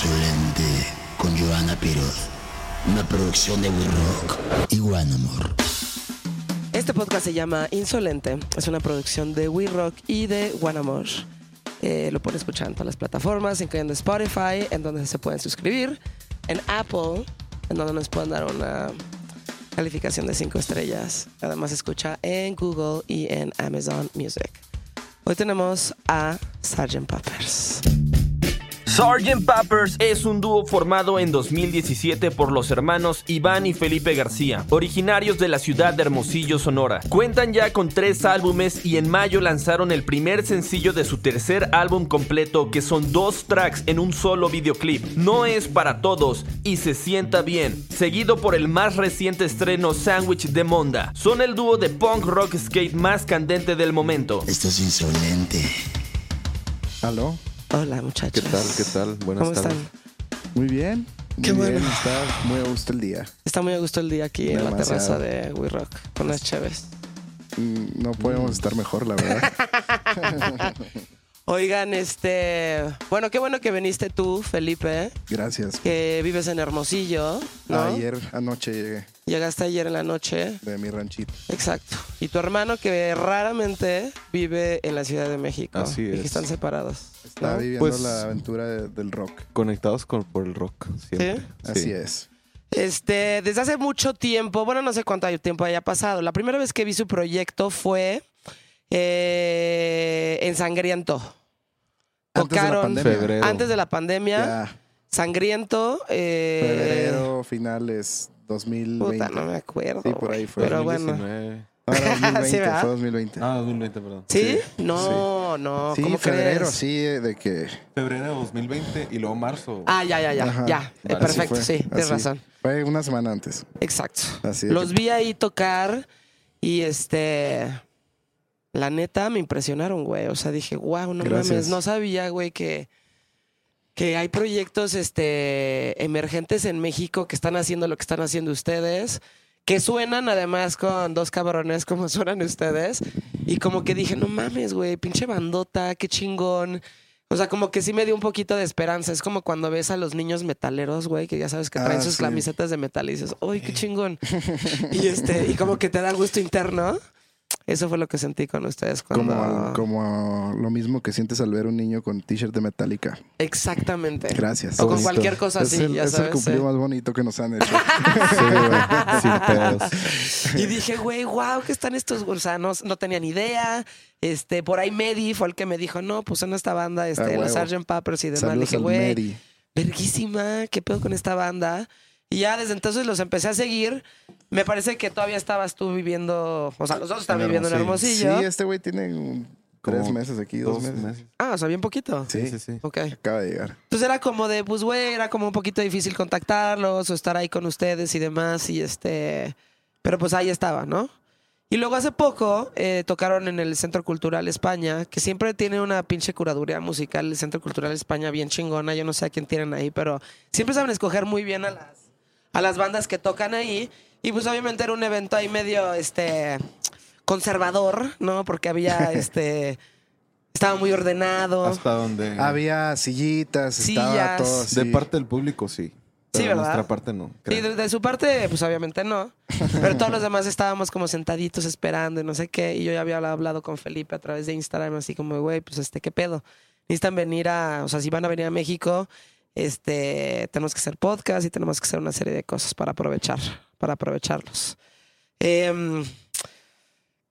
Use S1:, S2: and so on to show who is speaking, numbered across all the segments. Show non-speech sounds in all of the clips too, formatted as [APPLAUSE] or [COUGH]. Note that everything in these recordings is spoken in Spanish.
S1: Insolente con Joana Piroz. Una producción de We Rock y One Amor.
S2: Este podcast se llama Insolente. Es una producción de We Rock y de One Amor. Eh, lo pueden escuchar en todas las plataformas, incluyendo Spotify, en donde se pueden suscribir, en Apple, en donde nos pueden dar una calificación de 5 estrellas. Además, escucha en Google y en Amazon Music. Hoy tenemos a Sgt. Peppers.
S3: Sgt. Peppers es un dúo formado en 2017 por los hermanos Iván y Felipe García, originarios de la ciudad de Hermosillo, Sonora. Cuentan ya con tres álbumes y en mayo lanzaron el primer sencillo de su tercer álbum completo, que son dos tracks en un solo videoclip. No es para todos y se sienta bien, seguido por el más reciente estreno Sandwich de Monda. Son el dúo de punk rock skate más candente del momento.
S1: Esto es insolente.
S4: ¿Aló?
S2: Hola, muchachos.
S4: ¿Qué tal? ¿Qué tal? Buenas
S2: ¿Cómo
S4: tardes.
S2: están?
S4: Muy bien. Muy
S2: Qué
S4: bien.
S2: bueno.
S4: Está muy a gusto el día.
S2: Está muy a gusto el día aquí en la terraza de We Rock con las cheves.
S4: Mm, No podemos estar mejor, la verdad. [LAUGHS]
S2: Oigan, este. Bueno, qué bueno que viniste tú, Felipe,
S4: Gracias.
S2: que vives en Hermosillo, ¿no?
S4: Ayer anoche llegué
S2: Llegaste ayer en la noche.
S4: de mi ranchito.
S2: Exacto. Y tu hermano, que raramente vive en la Ciudad de México.
S5: Así
S2: Y que
S5: es.
S2: están separados.
S4: Está
S2: ¿no?
S4: viviendo
S5: Pues-
S4: la aventura de- del rock.
S5: Conectados con, por el rock, siempre.
S4: Así
S5: Sí.
S4: es.
S2: Este, desde hace mucho tiempo, bueno, no sé cuánto tiempo haya pasado. La primera vez que vi su proyecto fue eh, en Sangriento.
S4: Antes de la
S2: Tocaron
S4: pandemia.
S5: Febrero.
S2: antes de la pandemia.
S4: Ya,
S2: Sangriento. eh,
S4: febrero, finales 2020.
S2: Puta, no me acuerdo.
S4: Sí, por ahí fue.
S2: Pero bueno.
S5: 2019.
S4: No, era 2020,
S2: Sí,
S4: fue 2020.
S5: Ah, 2020, perdón.
S2: ¿Sí?
S4: Sí,
S2: No, no.
S4: sí,
S2: ¿Cómo
S4: febrero,
S2: crees?
S4: sí, de que...
S5: Febrero de 2020 y luego marzo.
S2: Ah, ya, ya, ya.
S4: Ajá.
S2: Ya. Eh,
S5: Vale,
S2: perfecto,
S4: fue,
S2: sí, tienes razón.
S4: Fue una semana antes.
S2: Exacto.
S4: Así
S2: Los
S4: que-
S2: vi ahí tocar y este. La neta me impresionaron, güey. O sea, dije, wow, no
S4: Gracias.
S2: mames. No sabía, güey, que. Que hay proyectos este, emergentes en México que están haciendo lo que están haciendo ustedes, que suenan además con dos cabrones como [LAUGHS] suenan ustedes. Y como que dije, no mames, güey, pinche bandota, qué chingón. O sea, como que sí me dio un poquito de esperanza. Es como cuando ves a los niños metaleros, güey, que ya sabes que traen
S4: Ah,
S2: sus
S4: sí.
S2: camisetas de metal y dices, ¡ay, qué chingón! [LAUGHS] y este, y como que te da gusto interno. Eso fue lo que sentí con ustedes cuando.
S4: Como, como lo mismo que sientes al ver un niño con t-shirt de Metallica.
S2: Exactamente.
S4: Gracias.
S2: O con
S4: Bonito.
S2: cualquier cosa
S4: es
S2: así,
S4: el,
S2: ya
S4: es el
S2: sabes.
S4: cumplido
S2: eh.
S4: más bonito que nos han hecho. [LAUGHS]
S5: Sí, güey. Sin pedos.
S2: Y dije, güey, wow, ¿qué están estos? O sea, no, no tenía ni idea. Este, por ahí Medi fue el que me dijo, no, pues en esta banda,
S4: Ah,
S2: este, los
S4: huevo.
S2: Sgt. Peppers y demás.
S4: Saludos
S2: dije, güey, verguísima, ¿qué pedo con esta banda? Y ya desde entonces los empecé a seguir. Me parece que todavía estabas tú viviendo, o sea, los dos están
S4: En
S2: viviendo en
S4: Hermosillo. Sí, este güey tiene un- tres meses aquí, dos,
S5: Dos
S4: meses.
S5: meses.
S2: Ah, o sea, bien poquito.
S4: Sí,
S5: Sí, sí, sí.
S2: Ok.
S4: acaba de llegar.
S2: Entonces era como de, pues, güey, era como un poquito difícil contactarlos o estar ahí con ustedes y demás. Y este. Pero pues ahí estaba, ¿no? Y luego hace poco eh, tocaron en el Centro Cultural España, que siempre tiene una pinche curaduría musical, el Centro Cultural España, bien chingona. Yo no sé a quién tienen ahí, pero siempre saben escoger muy bien a las, a las bandas que tocan ahí. Y pues obviamente era un evento ahí medio este conservador, ¿no? Porque había [LAUGHS] este. Estaba muy ordenado.
S5: Hasta donde.
S4: Había sillitas, estaba
S2: Sillas.
S4: todo así.
S5: De parte del público, sí. Pero de
S2: ¿verdad?
S5: nuestra parte no.
S2: Sí,
S5: creo.
S2: de, de su parte, pues obviamente no. [LAUGHS] Pero todos los demás estábamos como sentaditos esperando y no sé qué. Y yo ya había hablado con Felipe a través de Instagram, así como, güey, pues este, ¿qué pedo? Necesitan venir a, o sea, si van a venir a México, este, tenemos que hacer podcast y tenemos que hacer una serie de cosas para aprovechar, para aprovecharlos. Em,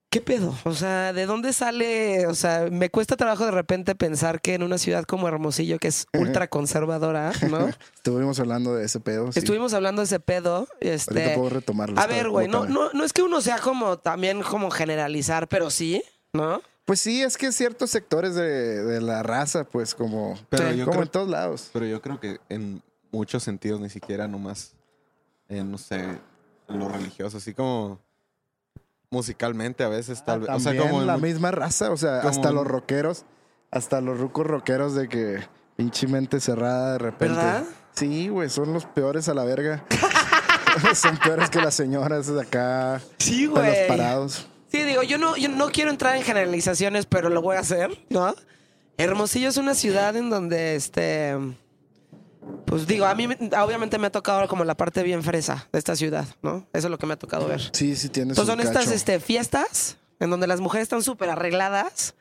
S2: ¿Qué pedo? O sea, ¿de dónde sale? O sea, me cuesta trabajo de repente pensar que en una ciudad como Hermosillo, que es ultra conservadora, ¿no? [LAUGHS]
S4: Estuvimos hablando de ese pedo. sí.
S2: Estuvimos hablando de ese pedo. Este,
S4: Ahorita puedo retomarlo.
S2: a ver, güey, no, no, no es que uno sea como también como generalizar, pero sí, ¿no?
S4: Pues sí, es que ciertos sectores de, de la raza, pues como,
S5: Pero
S2: Sí.
S5: yo
S4: como
S5: creo
S4: en todos lados.
S5: Pero yo creo que en muchos sentidos, ni siquiera nomás, eh, no sé, lo religioso, así como musicalmente a veces tal vez. O sea,
S4: Ah, También
S5: como
S4: la misma raza, o sea, hasta
S5: en-
S4: los rockeros, hasta los rucos rockeros de que pinche mente cerrada de repente.
S2: ¿Verdad?
S4: Sí, güey, son los peores a la verga. [LAUGHS] son peores que las señoras de acá,
S2: Sí,
S4: de los
S2: güey.
S4: parados.
S2: Sí, digo, yo no, yo no quiero entrar en generalizaciones, pero lo voy a hacer, ¿no? Hermosillo es una ciudad en donde, este, Pues digo, a mí me- obviamente me ha tocado como la parte bien fresa de esta ciudad, ¿no? Eso es lo que me ha tocado ver.
S4: Sí, sí tienes
S2: Entonces
S4: un
S2: son estas este, fiestas en donde las mujeres están súper arregladas.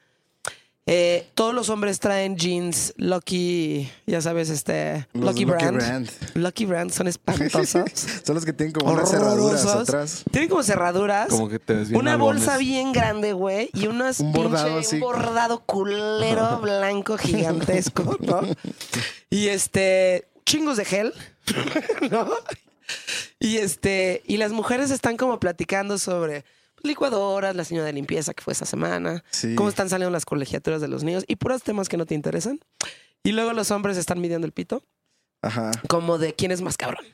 S2: Eh, todos los hombres traen jeans Lucky, ya sabes, este,
S4: Los
S2: Lucky,
S4: Lucky
S2: Brand.
S4: Brand.
S2: Lucky Brand son espantosos. [LAUGHS]
S4: Son los que tienen como unas cerraduras atrás.
S2: Tienen como cerraduras.
S5: Como que te ves bien
S2: una bolsa bien grande, güey, y unas
S4: Un bordado
S2: pinche-
S4: así.
S2: un bordado culero [LAUGHS] blanco gigantesco, ¿no? Y este, chingos de gel, [LAUGHS] ¿no? Y este, y las mujeres están como platicando sobre licuadoras, la señora de limpieza que fue esta semana,
S4: Sí.
S2: cómo están saliendo las colegiaturas de los niños y puros temas que no te interesan. Y luego los hombres están midiendo el pito,
S4: Ajá.
S2: como de quién es más cabrón.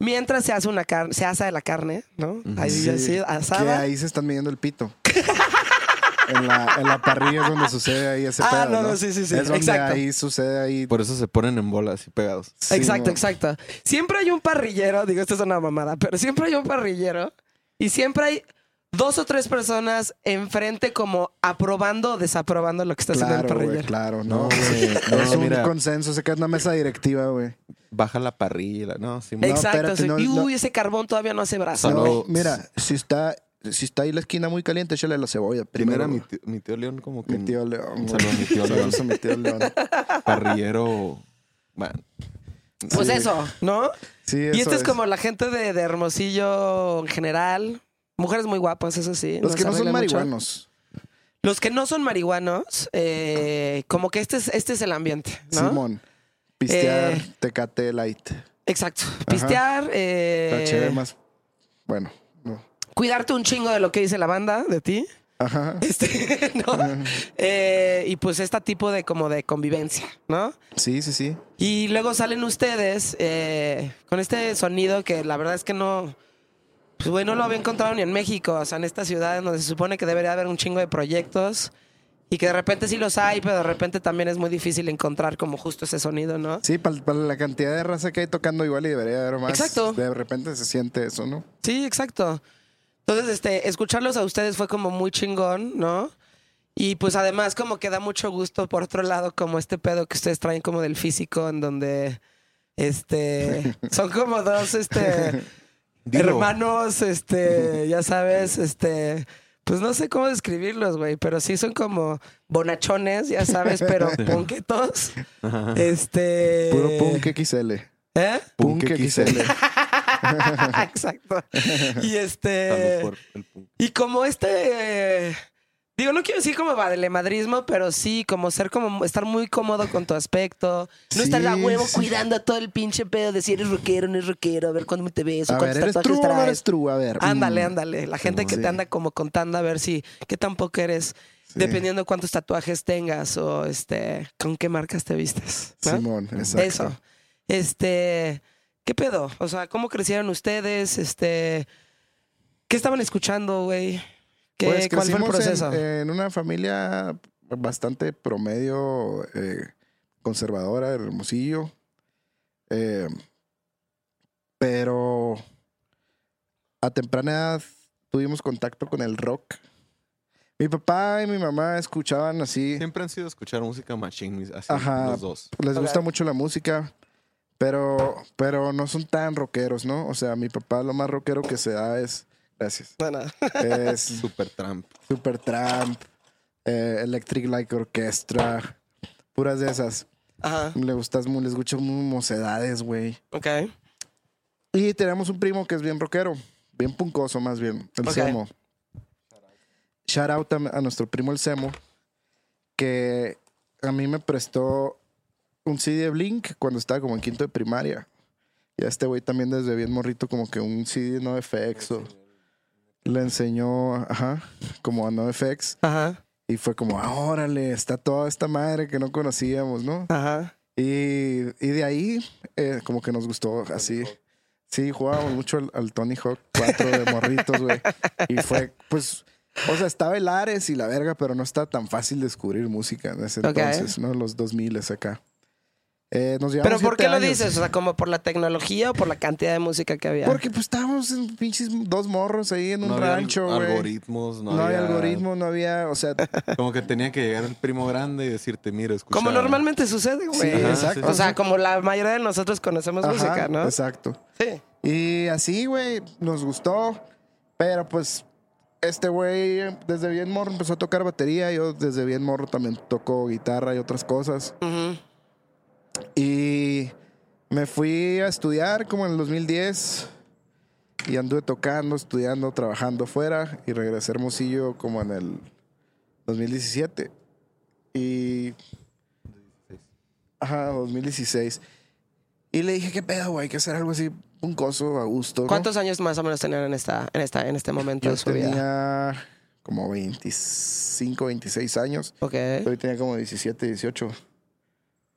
S2: Mientras se hace una carne, se asa la carne, ¿no? Ahí
S4: Sí.
S2: así,
S4: Que ahí se están midiendo el pito. [LAUGHS] en, la, en la parrilla es donde sucede ahí ese
S2: Ah,
S4: pedo,
S2: no, no, sí, sí, sí.
S4: Es donde
S2: Exacto.
S4: ahí sucede ahí.
S5: Por eso se ponen en bolas y pegados.
S4: Sí,
S2: exacto, exacto. Siempre hay un parrillero, digo, esto es una mamada, pero siempre hay un parrillero y siempre hay dos o tres personas enfrente como aprobando o desaprobando lo que está haciendo el
S4: Claro,
S2: parrillero.
S4: claro,
S5: No,
S4: no.
S5: güey, [LAUGHS] no,
S4: es un
S5: mira.
S4: consenso, se queda en una mesa directiva, güey.
S5: Baja la parrilla. No, sí,
S4: No,
S2: Exacto.
S4: espérate, no,
S2: y
S4: no.
S2: uy, ese carbón todavía no hace brazo.
S5: Solo-
S4: No, mira, si está, si está ahí la esquina muy caliente, échale la cebolla.
S5: Primero
S4: Primero,
S5: mi tío, mi tío León como que
S4: mi tío León. güey.
S5: Saludos a mi tío León.
S4: Saludos [LAUGHS] a mi tío León.
S5: parrillero. Bueno,
S2: Pues
S4: Sí.
S2: eso, ¿no?
S4: Sí,
S2: Y
S4: eso
S2: esta es como la gente de, de Hermosillo en general. Mujeres muy guapas, eso sí.
S4: Los que no son
S2: mucho.
S4: marihuanos.
S2: Los que no son marihuanos, eh, como que este es, este es el ambiente, ¿no?
S4: Simón. Pistear,
S2: Eh,
S4: tecate light.
S2: Exacto. Pistear, eh,
S4: más. Bueno, no.
S2: cuidarte un chingo de lo que dice la banda de ti.
S4: Ajá.
S2: Este, [LAUGHS] ¿no? Eh, y pues este tipo de como de convivencia, ¿no?
S4: Sí, sí, sí.
S2: Y luego salen ustedes eh, con este sonido que la verdad es que no. Pues güey, no lo había encontrado ni en México, o sea, en esta ciudad en donde se supone que debería haber un chingo de proyectos y que de repente sí los hay, pero de repente también es muy difícil encontrar como justo ese sonido, ¿no?
S4: Sí, para, la cantidad de raza que hay tocando igual y debería haber más.
S2: Exacto.
S4: De repente se siente eso, ¿no?
S2: Sí, exacto. Entonces, este, escucharlos a ustedes fue como muy chingón, ¿no? Y pues además como que da mucho gusto por otro lado como este pedo que ustedes traen como del físico en donde este [LAUGHS] son como dos este
S5: Dilo.
S2: hermanos este [LAUGHS] ya sabes este pues no sé cómo describirlos güey pero sí son como bonachones ya sabes pero [LAUGHS] ponquetos este
S4: Puro punk XL.
S2: ¿eh?
S4: Punk
S5: Punk
S4: XL. [LAUGHS]
S2: exacto y este
S5: por el punk.
S2: y como este. eh, digo, no quiero decir como valemadrismo, pero sí como ser como estar muy cómodo con tu aspecto. No
S4: Sí,
S2: estar a huevo
S4: sí.
S2: cuidando todo el pinche pedo de si eres rockero no eres rockero, a ver cuándo te ves o
S4: ver,
S2: cuántos
S4: ¿eres
S2: tatuajes
S4: true no eres true? A ver.
S2: Ándale,
S4: mm.
S2: ándale. La gente que
S4: Sí.
S2: te anda como contando a ver si qué tampoco eres, dependiendo cuántos tatuajes tengas o este con qué marcas te vistes. ¿no?
S4: Simón, exacto.
S2: Eso. Este, ¿qué pedo? O sea, ¿cómo crecieron ustedes? Este, ¿qué estaban escuchando, güey? ¿Qué,
S4: Pues
S2: ¿Cuál fue el
S4: crecimos
S2: proceso?
S4: En, en una familia bastante promedio eh, conservadora, hermosillo. Eh, pero a temprana edad tuvimos contacto con el rock. Mi papá y mi mamá escuchaban así.
S5: Siempre han sido escuchar música machine, mis- así,
S4: Ajá.
S5: los dos.
S4: Les gusta mucho la música, pero, pero no son tan rockeros, ¿no? O sea, mi papá lo más rockero que se da es. Gracias.
S2: Bueno,
S4: Es [LAUGHS]
S5: Super Tramp.
S4: Supertramp, eh, Electric Light Orchestra, puras de esas.
S2: ajá,
S4: Le gustas, mu- les escucho muy mocedades, güey.
S2: ok.
S4: Y tenemos un primo que es bien rockero, bien puncoso más bien, el
S2: Ok.
S4: Semo. Shout out a, a nuestro primo el Semo, que a mí me prestó un CD de Blink cuando estaba como en quinto de primaria. Y a este güey también desde bien morrito como que un CD de NoFX o le enseñó, ajá, como a NoFX.
S2: Ajá,
S4: Y fue como, ah, órale, está toda esta madre que no conocíamos, ¿no?
S2: ajá.
S4: Y, y de ahí, eh, como que nos gustó así. Sí, jugábamos mucho al, al Tony Hawk 4 de morritos, güey. Y fue, pues, o sea, estaba el Ares y la verga, pero no está tan fácil descubrir música en ese entonces, ¿no? Los 2000 acá. Eh, nos llevamos
S2: ¿Pero por qué lo dices? O sea, ¿como por la tecnología o por la cantidad de música que había?
S4: Porque pues estábamos en pinches dos morros ahí en un
S5: No había
S4: rancho,
S5: al-
S4: güey.
S5: algoritmos, no,
S4: No, había algoritmo, no había, o sea, [LAUGHS]
S5: Como que tenía que llegar el primo grande y decirte, mira, escucha.
S2: Como normalmente sucede, güey.
S4: Sí, exacto.
S2: O sea, como la mayoría de nosotros conocemos
S4: ajá,
S2: música, ¿no?
S4: Exacto.
S2: Sí.
S4: Y así, güey, nos gustó, pero pues este güey desde bien morro empezó a tocar batería, yo desde bien morro también toco guitarra y otras cosas. Y me fui a estudiar como en el 2010 y anduve tocando, estudiando, trabajando fuera y regresé a Hermosillo como en el 2017. Y... Ajá, 2016. Y le dije, ¿qué pedo, güey? Hay que hacer algo así, un coso a gusto. ¿no?
S2: ¿Cuántos años más o menos tenían en esta, en esta, en este momento
S4: Yo
S2: de su vida?
S4: tenía como 25, 26 años.
S2: Ok.
S4: Hoy tenía como 17, 18.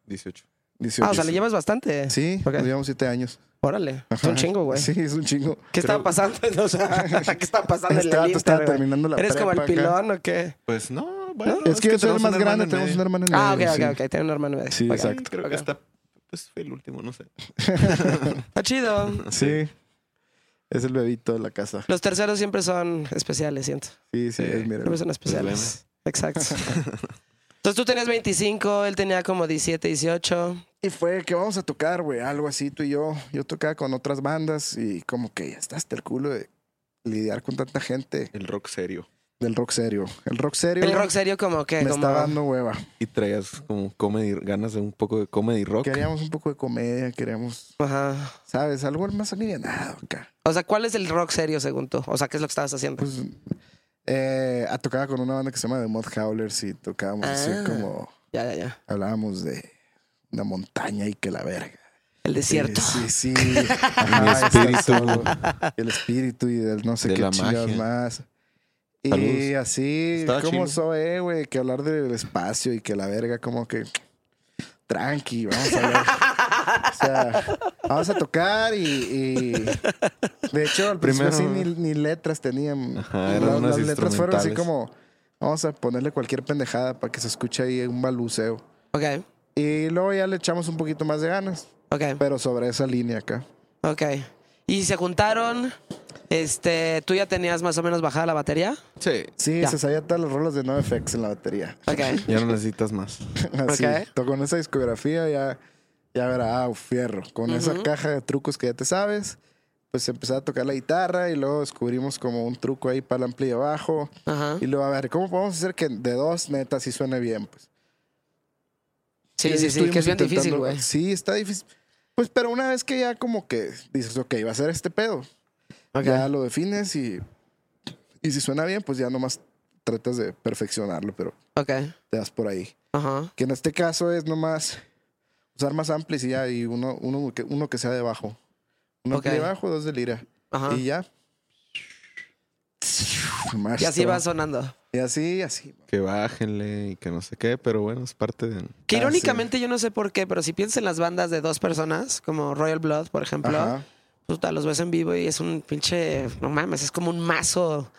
S5: 18.
S4: 18.
S2: Ah, o sea, le llevas bastante.
S4: Sí,
S2: Ok.
S4: nos llevamos 7 años.
S2: Órale. Es un chingo, güey.
S4: Sí, es un chingo.
S2: ¿Qué estaba pasando? [LAUGHS] O sea, [LAUGHS] ¿qué estaba pasando en
S4: Este
S2: el
S4: vato estaba
S2: Inter, güey?
S4: terminando la
S2: ¿Eres como el
S4: acá.
S2: pilón o qué?
S5: Pues no, bueno.
S4: Es que yo soy el más grande,
S5: en
S4: tenemos un hermano en
S2: Ah, ok,
S4: medio,
S2: ok,
S4: sí.
S2: ok. Tiene un hermano medio.
S4: Sí,
S2: Ok.
S4: exacto.
S5: Creo
S2: Ok.
S5: que está, pues fue el último, no sé. [LAUGHS]
S2: Está chido.
S4: Sí. Es el bebito de la casa.
S2: Los terceros siempre son especiales, siento.
S4: Sí, sí,
S5: Sí.
S4: es mi
S2: Siempre son especiales. Exacto. Entonces tú tenías 25, él tenía como 17, 18.
S4: Y fue que vamos a tocar, güey, algo así tú y yo. Yo tocaba con otras bandas y como que ya está hasta el culo de lidiar con tanta gente
S5: El rock serio.
S4: del rock serio. El rock serio
S2: El rock serio como que...
S4: me
S2: como...
S4: está dando hueva.
S5: Y traías como comedy, ganas de un poco de comedy rock.
S4: Queríamos un poco de comedia, queríamos,
S2: Ajá.
S4: ¿sabes? Algo más alivianado acá.
S2: O sea, ¿cuál es el rock serio según tú? O sea, ¿qué es lo que estabas haciendo?
S4: Pues eh, a tocaba con una banda que se llama The Mod Howlers y tocábamos así
S2: Ah.
S4: como
S2: Ya, ya, ya.
S4: hablábamos de una montaña y que la verga.
S2: El desierto.
S4: Sí, sí. sí. [LAUGHS] Ajá,
S5: espíritu.
S4: El espíritu y del no sé
S5: De
S4: qué
S5: la
S4: chingados
S5: magia.
S4: más. Y
S5: Saludos.
S4: así,
S5: Estaba
S4: como
S5: chido.
S4: soy, güey, que hablar del espacio y que la verga, como que tranqui, vamos a ver. [LAUGHS] o sea, vamos a tocar y, y- de hecho al principio
S5: Primero-
S4: así ni, ni letras tenían.
S5: Ajá, eran
S4: las, las letras fueron así como, vamos a ponerle cualquier pendejada para que se escuche ahí un baluceo.
S2: Ok,
S4: Y luego ya le echamos un poquito más de ganas,
S2: ok,
S4: pero sobre esa línea acá.
S2: ok. Y se juntaron, este, ¿tú ya tenías más o menos bajada la batería?
S5: Sí.
S4: Sí,
S2: Ya.
S4: se sabía todas las rolas de NoFX en la batería.
S2: Ok.
S5: Ya no necesitas más. [LAUGHS]
S4: Así,
S2: Ok.
S4: to- con esa discografía ya, ya verá, ah, fierro. Con esa
S2: Ujú.
S4: caja de trucos que ya te sabes, pues empecé a tocar la guitarra y luego descubrimos como un truco ahí para el ampli abajo.
S2: Ajá.
S4: Y luego, a ver, ¿cómo podemos hacer que de dos netas sí suene bien? Pues
S2: Sí, sí, sí, que es bien difícil, güey.
S4: Sí, está difícil. Pues, pero una vez que ya como que dices, ok, va a ser este pedo,
S2: Ok.
S4: ya lo defines y, y si suena bien, pues ya nomás tratas de perfeccionarlo, pero
S2: Ok.
S4: te das por ahí.
S2: Ajá.
S4: Que en este caso es nomás usar más amplis y ya, y uno, uno, que, uno que sea de bajo. Uno
S2: Ok.
S4: de bajo, dos de lira.
S2: Ajá.
S4: Y ya.
S2: Y así va sonando.
S4: Y así, así.
S5: Que bájenle y que no sé qué, pero bueno, es parte de...
S2: Que
S4: Ah,
S2: irónicamente yo no sé por qué, pero si piensas en las bandas de dos personas, como Royal Blood, por ejemplo,
S4: Ajá.
S2: puta, los ves en vivo y es un pinche, no mames, es como un mazo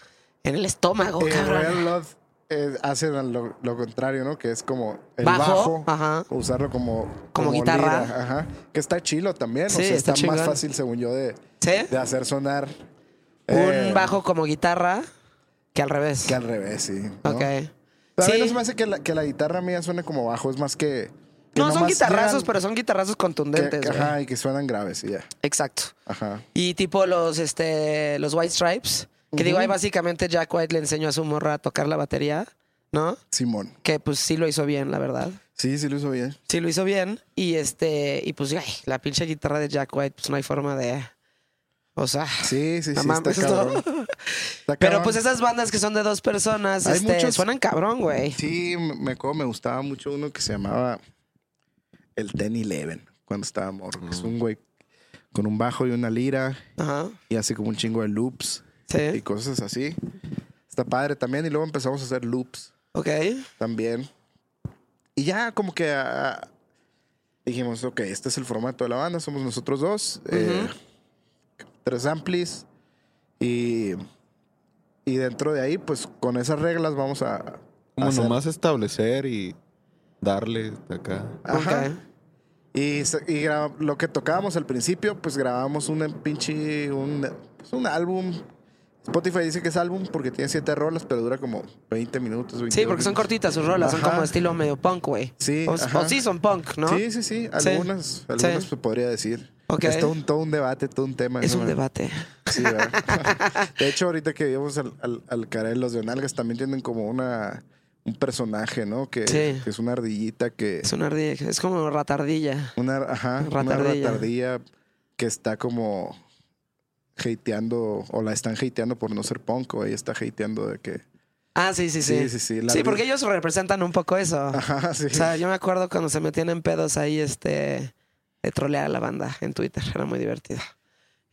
S2: en el estómago,
S4: Eh,
S2: cabrón.
S4: Royal Blood eh, hace lo, lo contrario, ¿no? Que es como el
S2: Bajo,
S4: bajo,
S2: ajá.
S4: usarlo como,
S2: Como guitarra.
S4: lira, ajá. Que está chilo también.
S2: Sí,
S4: o sea,
S2: está
S4: está, más fácil, según yo, de,
S2: ¿Sí?
S4: de hacer sonar.
S2: Un
S4: eh,
S2: bajo como guitarra que al revés.
S4: Que al revés, sí. ¿no?
S2: Ok.
S4: Pero a mí no se me hace que la, que la guitarra mía suene como bajo, es más que. que
S2: No, son guitarrazos,
S4: llegan-
S2: pero son guitarrazos contundentes.
S4: que- ajá, y que suenan graves y ya.
S2: Exacto.
S4: Ajá.
S2: Y tipo los, este, los White Stripes, que digo, ahí básicamente Jack White le enseñó a su morra a tocar la batería, ¿no?
S4: Simón.
S2: Que pues sí lo hizo bien, la verdad.
S4: Sí, sí lo hizo bien.
S2: Sí lo hizo bien. Y este, y pues, ay, la pinche guitarra de Jack White, pues no hay forma de. O sea.
S4: Sí, sí, sí. está cabrón. [LAUGHS] Está
S2: Pero pues esas bandas que son de dos personas,
S4: Hay
S2: este,
S4: muchos-
S2: suenan cabrón, güey.
S4: Sí, me, acuerdo, me gustaba mucho uno que se llamaba el Ten Eleven cuando estaba morro. Es un güey con un bajo y una lira
S2: Ajá.
S4: y hace como un chingo de loops y cosas así. Está padre también. Y luego empezamos a hacer loops
S2: Ok.
S4: también. Y ya como que ah, dijimos, ok, este es el formato de la banda, somos nosotros dos, eh, tres amplis y, y dentro de ahí, pues con esas reglas vamos a...
S5: Como
S4: hacer-
S5: nomás establecer y darle acá.
S4: Ajá.
S2: Ok.
S4: Y, y lo que tocábamos al principio, pues grabamos un pinche. Un, pues, un álbum. Spotify dice que es álbum porque tiene siete rolas, pero dura como 20 minutos.
S2: Sí,
S4: 22
S2: porque son cortitas sus rolas, son como estilo medio punk, güey.
S4: Sí,
S2: O, o sí son punk, ¿no?
S4: Sí, sí, sí. Algunas, algunas se podría decir.
S2: Ok.
S4: Es todo un, todo un debate, todo un tema.
S2: Es
S4: ¿no?
S2: un debate.
S4: Sí, ¿verdad? [LAUGHS] de hecho, ahorita que vimos al, al, al Karel, los de Nalgas también tienen como una un personaje, ¿no? Que,
S2: Sí.
S4: que es una ardillita que.
S2: Es una ardilla, es como ratardilla.
S4: Una, ajá, una
S2: Ratardilla.
S4: ratardilla que está como hateando, o la están hateando por no ser punk, o ella está hateando de que.
S2: Ah, sí, sí, sí.
S4: Sí, sí, sí, la
S2: Sí,
S4: ardilla-
S2: porque ellos representan un poco eso.
S4: Ajá, [LAUGHS] sí.
S2: O sea, yo me acuerdo cuando se metían en pedos ahí, este, de trolear a la banda en Twitter. Era muy divertido.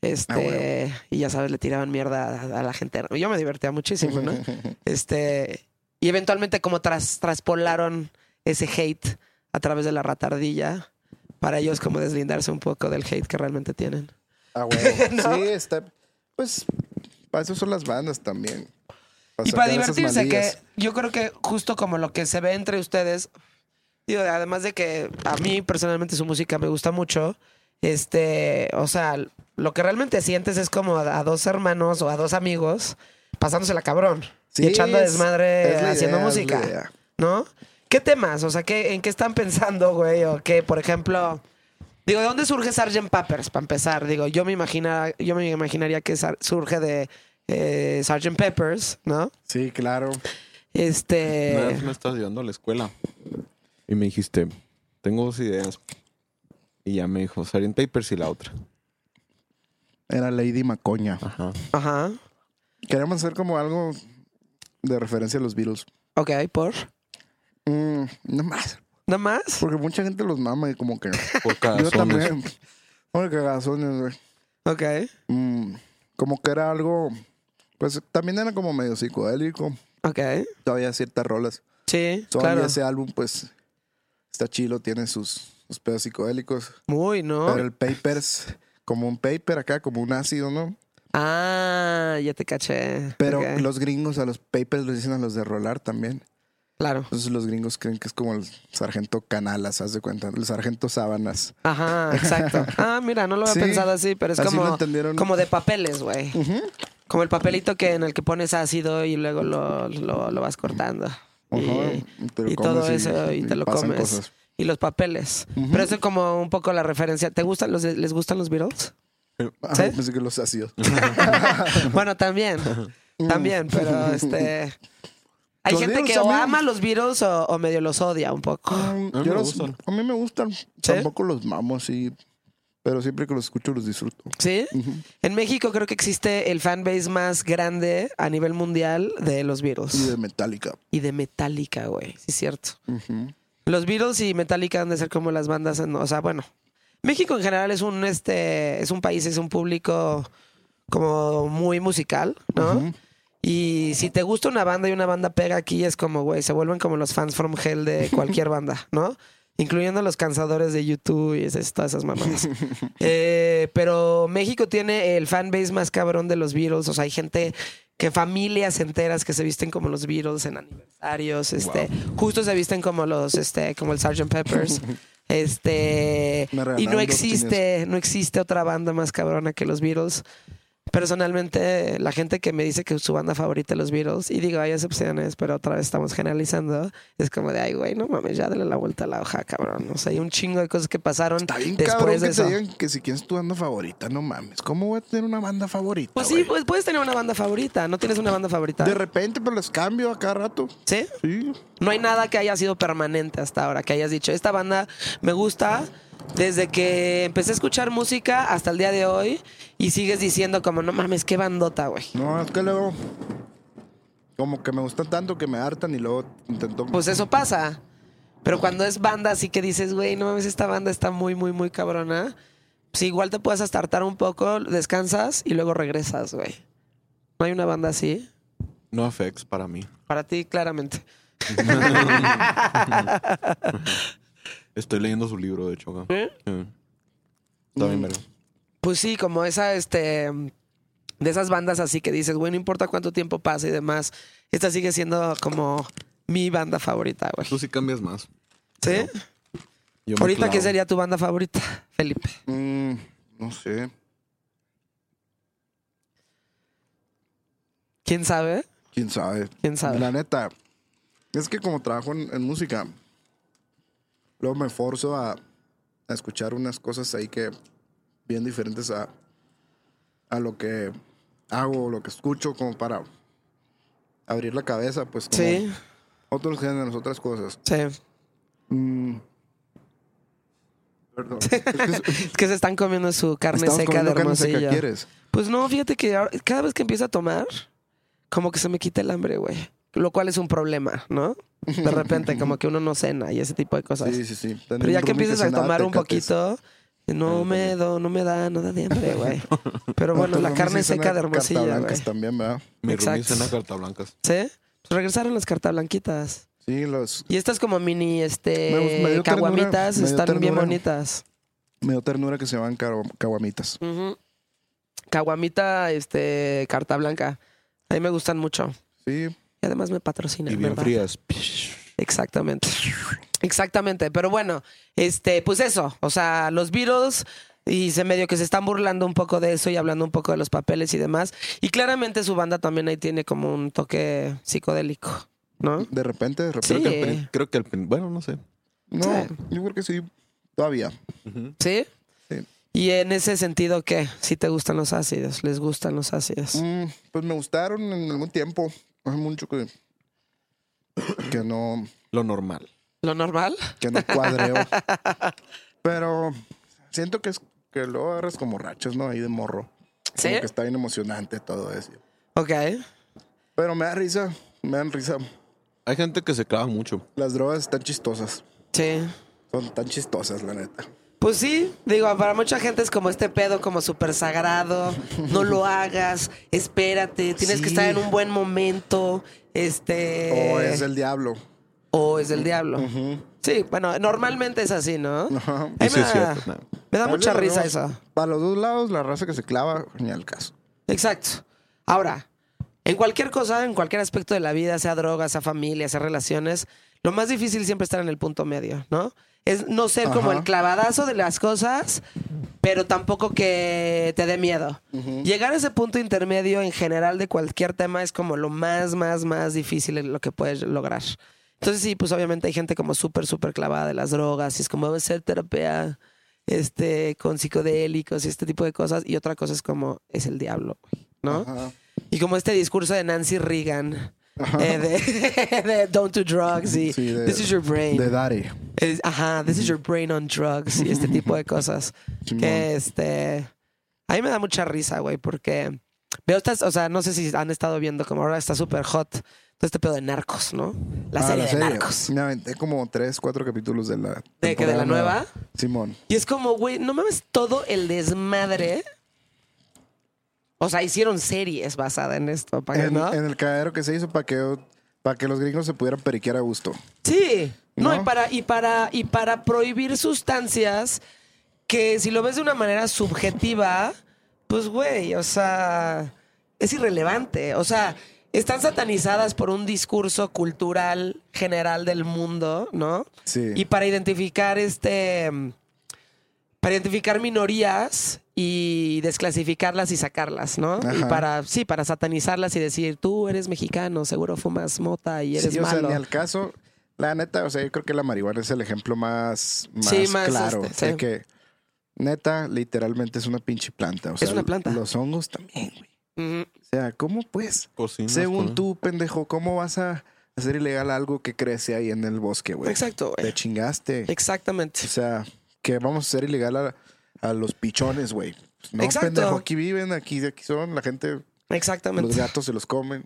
S2: Este,
S4: Ah, bueno.
S2: y ya sabes, le tiraban mierda a, a la gente. Yo me divertía muchísimo, ¿no? [LAUGHS] Este, y eventualmente como tras, traspolaron ese hate a través de la ratardilla para ellos como deslindarse un poco del hate que realmente tienen.
S4: Ah, bueno. [LAUGHS] Sí, está. Pues, para eso son las bandas también.
S2: Y para divertirse, que yo creo que justo como lo que se ve entre ustedes, digo, además de que a mí personalmente su música me gusta mucho, este, o sea, lo que realmente sientes es como a, a dos hermanos o a dos amigos pasándosela cabrón
S4: Sí,
S2: y echando
S4: es-
S2: desmadre
S4: es
S2: haciendo
S4: idea,
S2: música. ¿no? ¿Qué temas? O sea, ¿qué, ¿en qué están pensando, güey? O qué, por ejemplo... Digo, ¿de dónde surge Sgt. Peppers? Para empezar, digo, yo me imagina, yo me imaginaría que surge de eh, Sgt. Peppers, ¿no?
S4: Sí, claro.
S2: Este.
S5: Una vez me estabas llevando a la escuela y me dijiste, tengo dos ideas. Y ya me dijo, Sarient Papers y la otra.
S4: Era Lady Macoña.
S5: Ajá.
S2: Ajá.
S4: Queremos hacer como algo de referencia a los Beatles.
S2: Ok, por.
S4: Mm, no más.
S2: ¿Nada más?
S4: Porque mucha gente los mama y como que. [LAUGHS]
S5: Por
S4: Yo
S5: cagazones.
S4: también. Hombre, cagazones, güey.
S2: Ok.
S4: Mm, como que era algo. Pues también era como medio psicodélico.
S2: Ok.
S4: Todavía ciertas rolas.
S2: Sí,
S4: Todavía
S2: claro.
S4: ese álbum, pues. Está chilo, tiene sus, sus pedos psicodélicos.
S2: Muy, ¿no?
S4: Pero el Papers, como un paper acá, como un ácido, ¿no?
S2: Ah, ya te caché.
S4: Pero los gringos a los Papers les dicen a los de rolar también.
S2: Claro.
S4: Entonces los gringos creen que es como el sargento Canalas, haz de cuenta, el sargento Sábanas.
S2: Ajá, exacto. [LAUGHS] Ah, mira, no lo había
S4: Sí,
S2: pensado así, pero es
S4: así lo
S2: como,
S4: entendieron.
S2: como de papeles, güey. Como el papelito que en el que pones ácido y luego lo, lo, lo vas cortando. Y-
S4: Ajá, te lo
S2: y
S4: comes
S2: todo eso y te lo comes.
S4: cosas.
S2: Y los papeles. Pero eso es como un poco la referencia. ¿Te gustan los ¿Les gustan los Beatles?
S4: Ah,
S2: ¿Sí?
S4: pensé que los ácidos. [LAUGHS]
S2: Bueno, también. [LAUGHS] También, pero este. Hay
S4: Los
S2: gente
S4: Beatles
S2: que o
S4: también.
S2: ama los Beatles o, o medio los odia un poco.
S4: Mm,
S5: A mí
S4: yo
S5: me
S4: los-
S5: gustan.
S4: a mí me gustan. Tampoco los mamo, sí. Pero siempre que los escucho los disfruto.
S2: ¿Sí? En México creo que existe el fanbase más grande a nivel mundial de los Beatles.
S4: Y de Metallica.
S2: Y de Metallica, güey. Sí, es cierto.
S4: Ujú.
S2: Los Beatles y Metallica han de ser como las bandas, en- o sea, bueno, México en general es un este es un país, es un público como muy musical, ¿no?
S4: Ujú.
S2: Y si te gusta una banda y una banda pega aquí es como, güey, se vuelven como los fans from hell de [LAUGHS] cualquier banda, ¿no? Incluyendo los cansadores de YouTube y esas- todas esas mamadas. [LAUGHS] Eh, pero México tiene el fanbase más cabrón de los Beatles. O sea, hay gente que familias enteras que se visten como los Beatles en aniversarios. Este, justo se visten como los, este, como el Sgt. Peppers. [LAUGHS] Este, y no existe, no existe otra banda más cabrona que los Beatles. Personalmente, la gente que me dice que su banda favorita es los Beatles, y digo, hay excepciones, pero otra vez estamos generalizando, es como de, ay, güey, no mames, ya dale la vuelta a la hoja, cabrón. O sea, hay un chingo de cosas que pasaron
S4: Está bien cabrón
S2: después
S4: que
S2: de eso.
S4: te digan que si quieres tu banda favorita, no mames. ¿Cómo voy a tener una banda favorita?
S2: Pues sí, pues puedes tener una banda favorita. ¿No tienes una banda favorita?
S4: De repente, pero les cambio a cada rato.
S2: ¿Sí?
S4: Sí.
S2: No hay nada que haya sido permanente hasta ahora, que hayas dicho, esta banda me gusta desde que empecé a escuchar música hasta el día de hoy y sigues diciendo como, no mames, qué bandota, güey.
S4: No, es que luego. Como que me gustan tanto que me hartan y luego intento.
S2: Pues eso pasa. Pero cuando es banda así que dices, güey, no mames, esta banda está muy, muy, muy cabrona. Pues igual te puedes hasta hartar un poco, descansas y luego regresas, güey. ¿No hay una banda así?
S5: No affects para mí.
S2: Para ti, claramente. [LAUGHS] [LAUGHS]
S5: Estoy leyendo su libro, de hecho. acá.
S2: ¿Eh?
S5: Sí. Está bien, verga.
S2: Pues sí, como esa, este, de esas bandas así que dices, güey, no importa cuánto tiempo pase y demás, esta sigue siendo como mi banda favorita, güey.
S5: Tú sí cambias más.
S2: ¿Sí?
S5: Yo me
S2: Ahorita, ¿qué sería tu banda favorita, [LAUGHS] Felipe?
S4: Mm, no sé.
S2: ¿Quién sabe?
S4: ¿Quién sabe?
S2: ¿Quién sabe?
S4: La neta, es que como trabajo en, en música, luego me forzo a, a escuchar unas cosas ahí que bien diferentes a, a lo que hago, lo que escucho, como para abrir la cabeza, pues como
S2: Sí,
S4: otros géneros, otras cosas.
S2: sí.
S4: Mm. Perdón. Es que es-
S2: Es que se están comiendo su carne
S4: estamos
S2: seca de
S4: comiendo carne seca,
S2: hermosilla.
S4: ¿quieres?
S2: Pues no, fíjate que ahora- cada vez que empiezo a tomar, como que se me quita el hambre, güey. Lo cual es un problema, ¿no? De repente, como que uno no cena y ese tipo de cosas.
S4: Sí, sí, sí.
S2: Pero ya que empiezas a tomar un poquito, no me, do, no me da nada de hambre, güey. [LAUGHS] Pero
S4: No,
S2: bueno, la carne seca de hermosilla,
S4: cartablancas
S2: güey.
S4: también, ¿verdad?
S5: Mi roomie
S2: Exacto.
S5: cena carta blancas.
S2: ¿Sí? Pues regresaron las cartas blanquitas.
S4: Sí, los...
S2: Y estas como mini,
S4: Me- me
S2: este,
S4: ternura,
S2: caguamitas
S4: me dio
S2: están bien
S4: ternura.
S2: bonitas.
S4: Me dio ternura que se llaman cagu- caguamitas.
S2: Ujú. Caguamita, este, carta blanca. A mí me gustan mucho.
S4: Sí,
S2: Y además me patrocinan,
S5: Y bien
S2: ¿verdad?
S5: frías.
S2: Exactamente. Exactamente. Pero bueno, este, pues eso. O sea, los Beatles y se medio que se están burlando un poco de eso y hablando un poco de los papeles y demás. Y claramente su banda también ahí tiene como un toque psicodélico, ¿no?
S4: de repente, de
S2: Sí.
S4: repente.
S5: Creo que, al prin- creo que bueno, no sé.
S4: No,
S2: Sí.
S4: yo creo que sí, todavía.
S2: ¿Sí?
S4: Sí.
S2: Y en ese sentido, ¿qué? Si te gustan los ácidos, les gustan los ácidos.
S4: Mm, pues me gustaron en algún tiempo. Hace mucho que, que no,
S5: Lo normal.
S2: ¿Lo normal?
S4: que no cuadreo. [LAUGHS] Pero siento que es que luego agarras como rachas, ¿no? Ahí de morro.
S2: ¿Sí?
S4: Como que está bien emocionante todo eso.
S2: Ok.
S4: Pero me da risa, me dan risa.
S5: Hay gente que se clava mucho.
S4: Las drogas están chistosas.
S2: Sí.
S4: Son tan chistosas, la neta.
S2: Pues sí, digo, para mucha gente es como este pedo como súper sagrado, no lo [LAUGHS] hagas, espérate, tienes
S4: Sí.
S2: que estar en un buen momento, este...
S4: O es el diablo.
S2: o es del diablo. Sí, bueno, normalmente es así, ¿no?
S5: Sí
S2: me,
S5: es
S2: da,
S5: cierto, no.
S2: me da mucha risa
S4: no,
S2: eso.
S4: Para los dos lados, la raza que se clava, ni al caso.
S2: Exacto. Ahora, en cualquier cosa, en cualquier aspecto de la vida, sea droga, sea familia, sea relaciones, lo más difícil siempre es estar en el punto medio, ¿no? Es no ser como el clavadazo de las cosas, pero tampoco que te dé miedo. Llegar a ese punto intermedio en general de cualquier tema es como lo más, más, más difícil en lo que puedes lograr. Entonces sí, pues obviamente hay gente como súper, súper clavada de las drogas y es como debe ser terapia este, con psicodélicos y este tipo de cosas. Y otra cosa es como es el diablo, ¿no?
S4: Ajá.
S2: Y como este discurso de Nancy Reagan eh, de, [LAUGHS] de don't do drugs y
S4: Sí, de-
S2: this is your brain.
S4: De Daddy.
S2: Es- ajá, this is your brain on drugs y este tipo de cosas. [LAUGHS] Que este. A mí me da mucha risa, güey, porque veo estas, o sea, no sé si han estado viendo como ahora está súper hot todo este pedo de narcos, ¿no? La
S4: Ah,
S2: serie de narcos.
S4: Me aventé como tres, cuatro capítulos de la.
S2: ¿De que de la nueva?
S4: Simón.
S2: Y es como, güey, no mames todo el desmadre. O sea, hicieron series basadas en esto, ¿para qué
S4: En,
S2: no?
S4: en el cagadero que se hizo para que, para que los gringos se pudieran periquear a gusto.
S2: Sí. No,
S4: ¿No?
S2: y para, y para, y para prohibir sustancias que si lo ves de una manera subjetiva, pues güey, o sea, es irrelevante. O sea, están satanizadas por un discurso cultural general del mundo, ¿no?
S4: Sí.
S2: Y para identificar este. Para identificar minorías y desclasificarlas y sacarlas, ¿no? Y para, sí, para satanizarlas y decir, tú eres mexicano, seguro fumas mota y eres
S4: sí, o sea,
S2: malo.
S4: ni al caso. La neta, o sea, yo creo que la marihuana es el ejemplo más, más,
S2: Sí, más,
S4: claro.
S2: este,
S4: de
S2: sí.
S4: que, neta, literalmente es una pinche planta. O sea,
S2: una planta.
S4: Los hongos también, güey. O sea, ¿cómo pues?
S5: Cocinas
S4: Según tú, pendejo, ¿cómo vas a hacer ilegal algo que crece ahí en el bosque, güey?
S2: Exacto, güey.
S4: Te chingaste.
S2: Exactamente.
S4: O sea, que vamos a hacer ilegal a, a los pichones, güey. Pues no,
S2: Exacto.
S4: pendejo, aquí viven, aquí, aquí son, la gente, los
S2: Exactamente.
S4: gatos se los comen.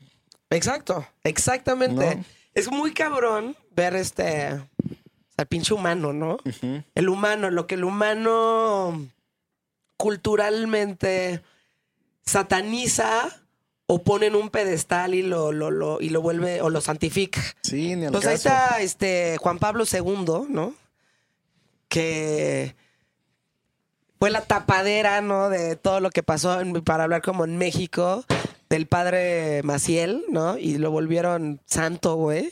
S2: Exacto. Exactamente.
S4: No.
S2: Es muy cabrón ver este. Al pinche humano, ¿no? El humano, lo que el humano culturalmente sataniza o pone en un pedestal y lo, lo, lo- y lo vuelve o lo santifica.
S4: Sí, ni al
S2: Pues ahí
S4: caso.
S2: está este Juan Pablo II, ¿no? Que fue la tapadera, ¿no? De todo lo que pasó en- para hablar como en México del padre Maciel, ¿no? Y lo volvieron santo, güey.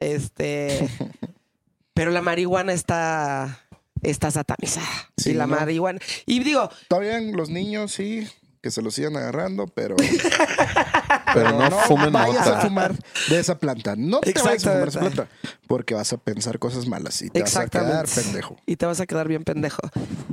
S2: Este. [LAUGHS] pero la marihuana está. está satanizada.
S4: Sí,
S2: y la
S4: ¿no?
S2: marihuana. Y digo,
S4: Todavía los niños sí, que se lo sigan agarrando, pero, [LAUGHS]
S5: Pero [LAUGHS] no fumen
S4: vayas
S5: mota.
S4: a fumar de esa planta. No te vayas a fumar esa planta, porque vas a pensar cosas malas y te vas a quedar pendejo.
S2: Y te vas a quedar bien pendejo.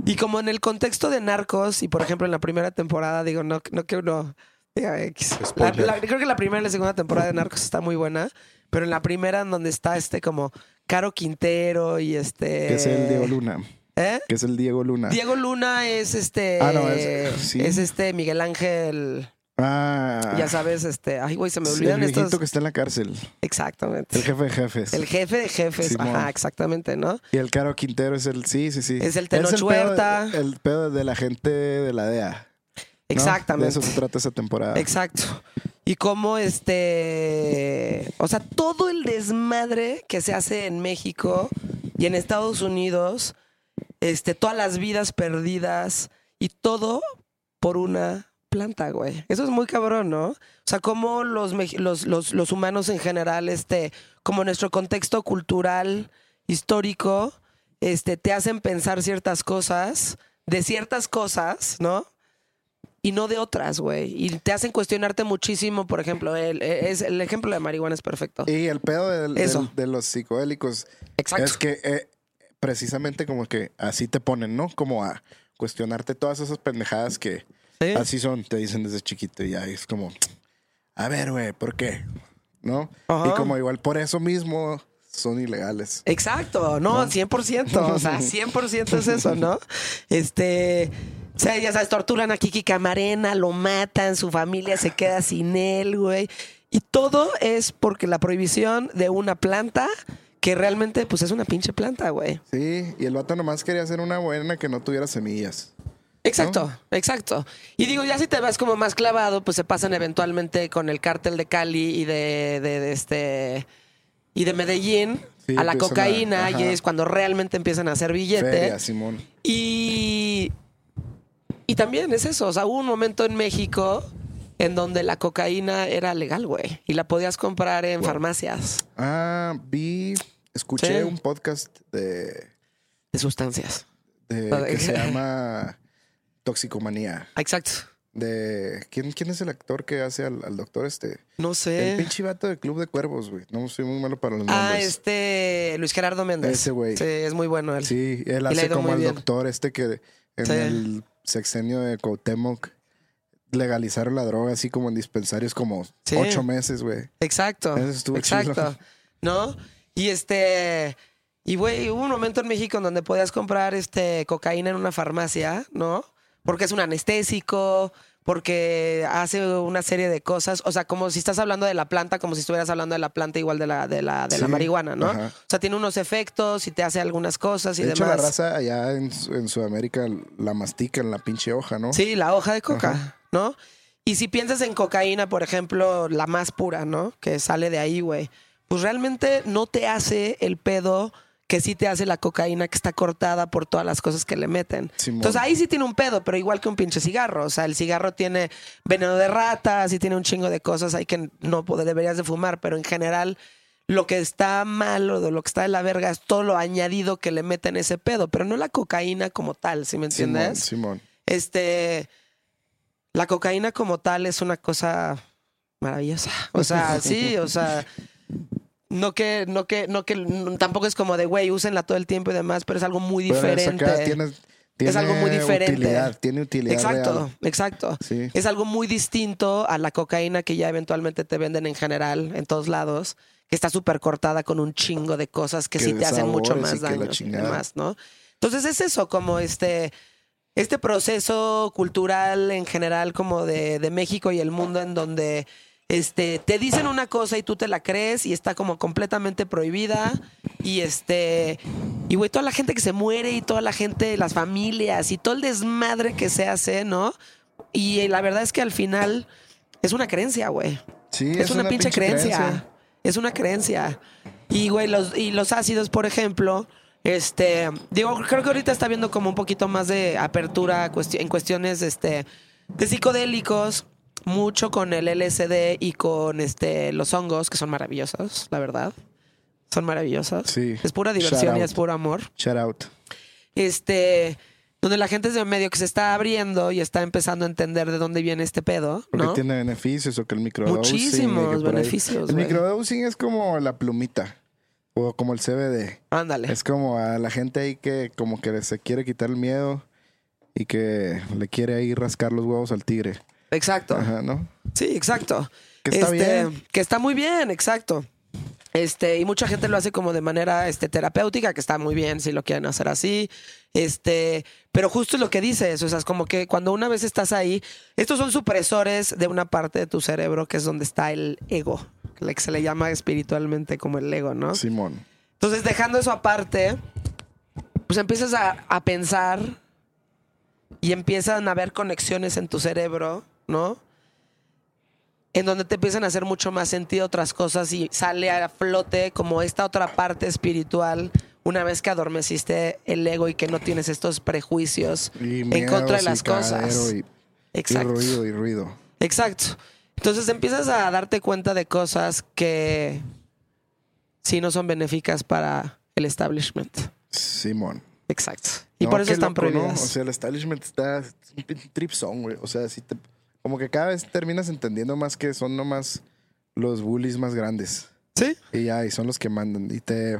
S2: Y como en el contexto de Narcos, y por ejemplo en la primera temporada, digo, no, no que uno diga X. La-
S5: Spoiler.
S2: la- creo que la primera y la segunda temporada de Narcos está muy buena, pero en la primera en donde está este como Caro Quintero y este...
S4: Que es el Diego Luna.
S2: ¿Eh?
S4: Que es el Diego Luna.
S2: Diego Luna es este...
S4: Ah, no, es- sí.
S2: es este Miguel Ángel...
S4: Ah.
S2: Ya sabes, este... Ay, güey, se me olvidan
S4: el viejito
S2: estos...
S4: que está en la cárcel.
S2: Exactamente.
S4: El jefe de jefes.
S2: El jefe de jefes.
S4: Simón.
S2: Ajá, exactamente, ¿no?
S4: Y el Caro Quintero es el. Sí, sí, sí.
S2: Es el Tenoch
S4: pedo-
S2: Huerta.
S4: El pedo de la gente de la DEA. ¿no?
S2: Exactamente.
S4: De eso se trata esa temporada.
S2: Exacto. Y cómo este. O sea, todo el desmadre que se hace en México y en Estados Unidos, este, todas las vidas perdidas y todo por una planta, güey. Eso es muy cabrón, ¿no? O sea, cómo los, los, los, los humanos en general, este, como nuestro contexto cultural, histórico, este, te hacen pensar ciertas cosas, de ciertas cosas, ¿no? y no de otras, güey. Y te hacen cuestionarte muchísimo, por ejemplo, el, es, el ejemplo de marihuana es perfecto.
S4: Y el pedo del- del-
S2: Eso.
S4: de los psicodélicos
S2: Exacto.
S4: es que eh, precisamente como que así te ponen, ¿no? Como a cuestionarte todas esas pendejadas que
S2: Sí.
S4: así son, te dicen desde chiquito y ya es como, a ver, güey, ¿por qué? ¿No?
S2: Ajá.
S4: Y como igual por eso mismo son ilegales.
S2: Exacto, no, 100%, o sea, [LAUGHS] 100% es eso, ¿no? Este, o sea, ya sabes, torturan a Kiki Camarena, lo matan, su familia se queda sin él, güey. Y todo es porque la prohibición de una planta que realmente, pues, es una pinche planta, güey.
S4: Sí, y el vato nomás quería hacer una buena que no tuviera semillas.
S2: Exacto, exacto. Y digo, ya si te vas como más clavado, pues se pasan eventualmente con el cártel de Cali y de, de- de este y de Medellín
S4: Sí,
S2: a la
S4: a-
S2: cocaína y es cuando realmente empiezan a hacer billete.
S4: Feria, Simón.
S2: Y y también es eso, o sea, hubo un momento en México en donde la cocaína era legal, güey, y la podías comprar en farmacias
S4: Ah, vi, escuché
S2: Sí.
S4: un podcast de,
S2: de sustancias.
S4: de- que se llama [LAUGHS] Toxicomanía.
S2: Exacto.
S4: De ¿quién, quién es el actor que hace al, al doctor este?
S2: No
S4: El
S2: sé.
S4: pinche vato de Club de Cuervos, güey. No soy muy malo para los
S2: Ah,
S4: nombres.
S2: este Luis Gerardo Méndez.
S4: Ese güey.
S2: Sí, es muy bueno él.
S4: Sí, él hace como el
S2: bien.
S4: doctor este que en
S2: Sí.
S4: el sexenio de Cuauhtémoc legalizaron la droga así como en dispensarios como
S2: Sí.
S4: ocho meses, güey.
S2: Exacto.
S4: Eso estuvo
S2: exacto.
S4: chido. [LAUGHS]
S2: ¿No? Y este. Y güey, hubo un momento en México en donde podías comprar este cocaína en una farmacia, ¿no? Porque es un anestésico, porque hace una serie de cosas. O sea, como si estás hablando de la planta, como si estuvieras hablando de la planta igual de la, de la, de la marihuana, ¿no?
S4: ajá.
S2: O sea, tiene unos efectos y te hace algunas cosas y
S4: de hecho,
S2: demás.
S4: la raza allá en, Su- en Sudamérica la mastican la pinche hoja, ¿no?
S2: Sí, la hoja de coca,
S4: Ajá.
S2: ¿no? Y si piensas en cocaína, por ejemplo, la más pura, ¿no? Que sale de ahí, güey. Pues realmente no te hace el pedo que sí te hace la cocaína que está cortada por todas las cosas que le meten.
S4: Simón.
S2: Entonces ahí sí tiene un pedo, pero igual que un pinche cigarro. O sea, el cigarro tiene veneno de ratas y tiene un chingo de cosas ahí que no deberías de fumar, pero en general lo que está mal o de lo que está de la verga es todo lo añadido que le meten ese pedo, pero no la cocaína como tal, ¿sí me
S4: Simón,
S2: entiendes?
S4: Simón.
S2: Este, la cocaína como tal es una cosa maravillosa. O sea, [LAUGHS] sí, o sea, no que, no que, no que, tampoco es como de, güey, úsenla todo el tiempo y demás, pero es algo muy
S4: Pero es
S2: diferente.
S4: acá, tiene, tiene
S2: algo muy diferente.
S4: Utilidad, tiene utilidad
S2: Exacto,
S4: real.
S2: exacto.
S4: Sí.
S2: Es algo muy distinto a la cocaína que ya eventualmente te venden en general, en todos lados, que está súper cortada con un chingo de cosas que,
S4: Que
S2: sí te hacen mucho más daño y demás, ¿no? Entonces es eso, como este, este proceso cultural en general como de, de México y el mundo en donde este, te dicen una cosa y tú te la crees y está como completamente prohibida y este y güey toda la gente que se muere y toda la gente las familias y todo el desmadre que se hace no y la verdad es que al final es una creencia güey
S4: Sí,
S2: es, una, pinche, creencia. Es una creencia. Y, güey, los, y los ácidos, por ejemplo, este, digo, creo que ahorita está viendo como un poquito más de apertura en cuestiones este, de psicodélicos, mucho con el LSD y con este, los hongos, que son maravillosos, la verdad. Son maravillosos.
S4: Sí.
S2: Es pura diversión y es puro amor.
S4: Shout out.
S2: este, donde la gente es medio que se está abriendo y está empezando a entender de dónde viene este pedo,
S4: Porque
S2: ¿no?
S4: tiene beneficios o que el microdosing.
S2: Muchísimos beneficios,
S4: El microdosing es como la plumita o como el CBD.
S2: Ándale.
S4: Es como a la gente ahí que como que se quiere quitar el miedo y que le quiere ahí rascar los huevos al tigre.
S2: Exacto.
S4: Ajá, ¿no?
S2: Sí, exacto.
S4: Que está
S2: Este,
S4: bien.
S2: Que está muy bien, exacto. Este, y mucha gente lo hace como de manera este, terapéutica, que está muy bien si lo quieren hacer así. Este, pero justo es lo que dices, o sea, es como que cuando una vez estás ahí, estos son supresores de una parte de tu cerebro que es donde está el ego, que se le llama espiritualmente como el ego, ¿no?
S4: Simón.
S2: Entonces, dejando eso aparte, pues empiezas a, a pensar y empiezan a haber conexiones en tu cerebro, ¿no? En donde te empiezan a hacer mucho más sentido otras cosas y sale a flote como esta otra parte espiritual una vez que adormeciste el ego y que no tienes estos prejuicios
S4: Y
S2: en contra de
S4: y
S2: las cosas.
S4: y
S2: Exacto.
S4: ruido y ruido.
S2: Exacto. Entonces empiezas a darte cuenta de cosas que sí no son benéficas para el establishment.
S4: Simón.
S2: Exacto. Y
S4: No,
S2: por eso están
S4: loco, ¿no?
S2: prohibidas.
S4: O sea, el establishment está es un trip song, güey. O sea, sí te, como que cada vez terminas entendiendo más que son nomás los bullies más grandes.
S2: sí.
S4: Y ya, y son los que mandan. Y te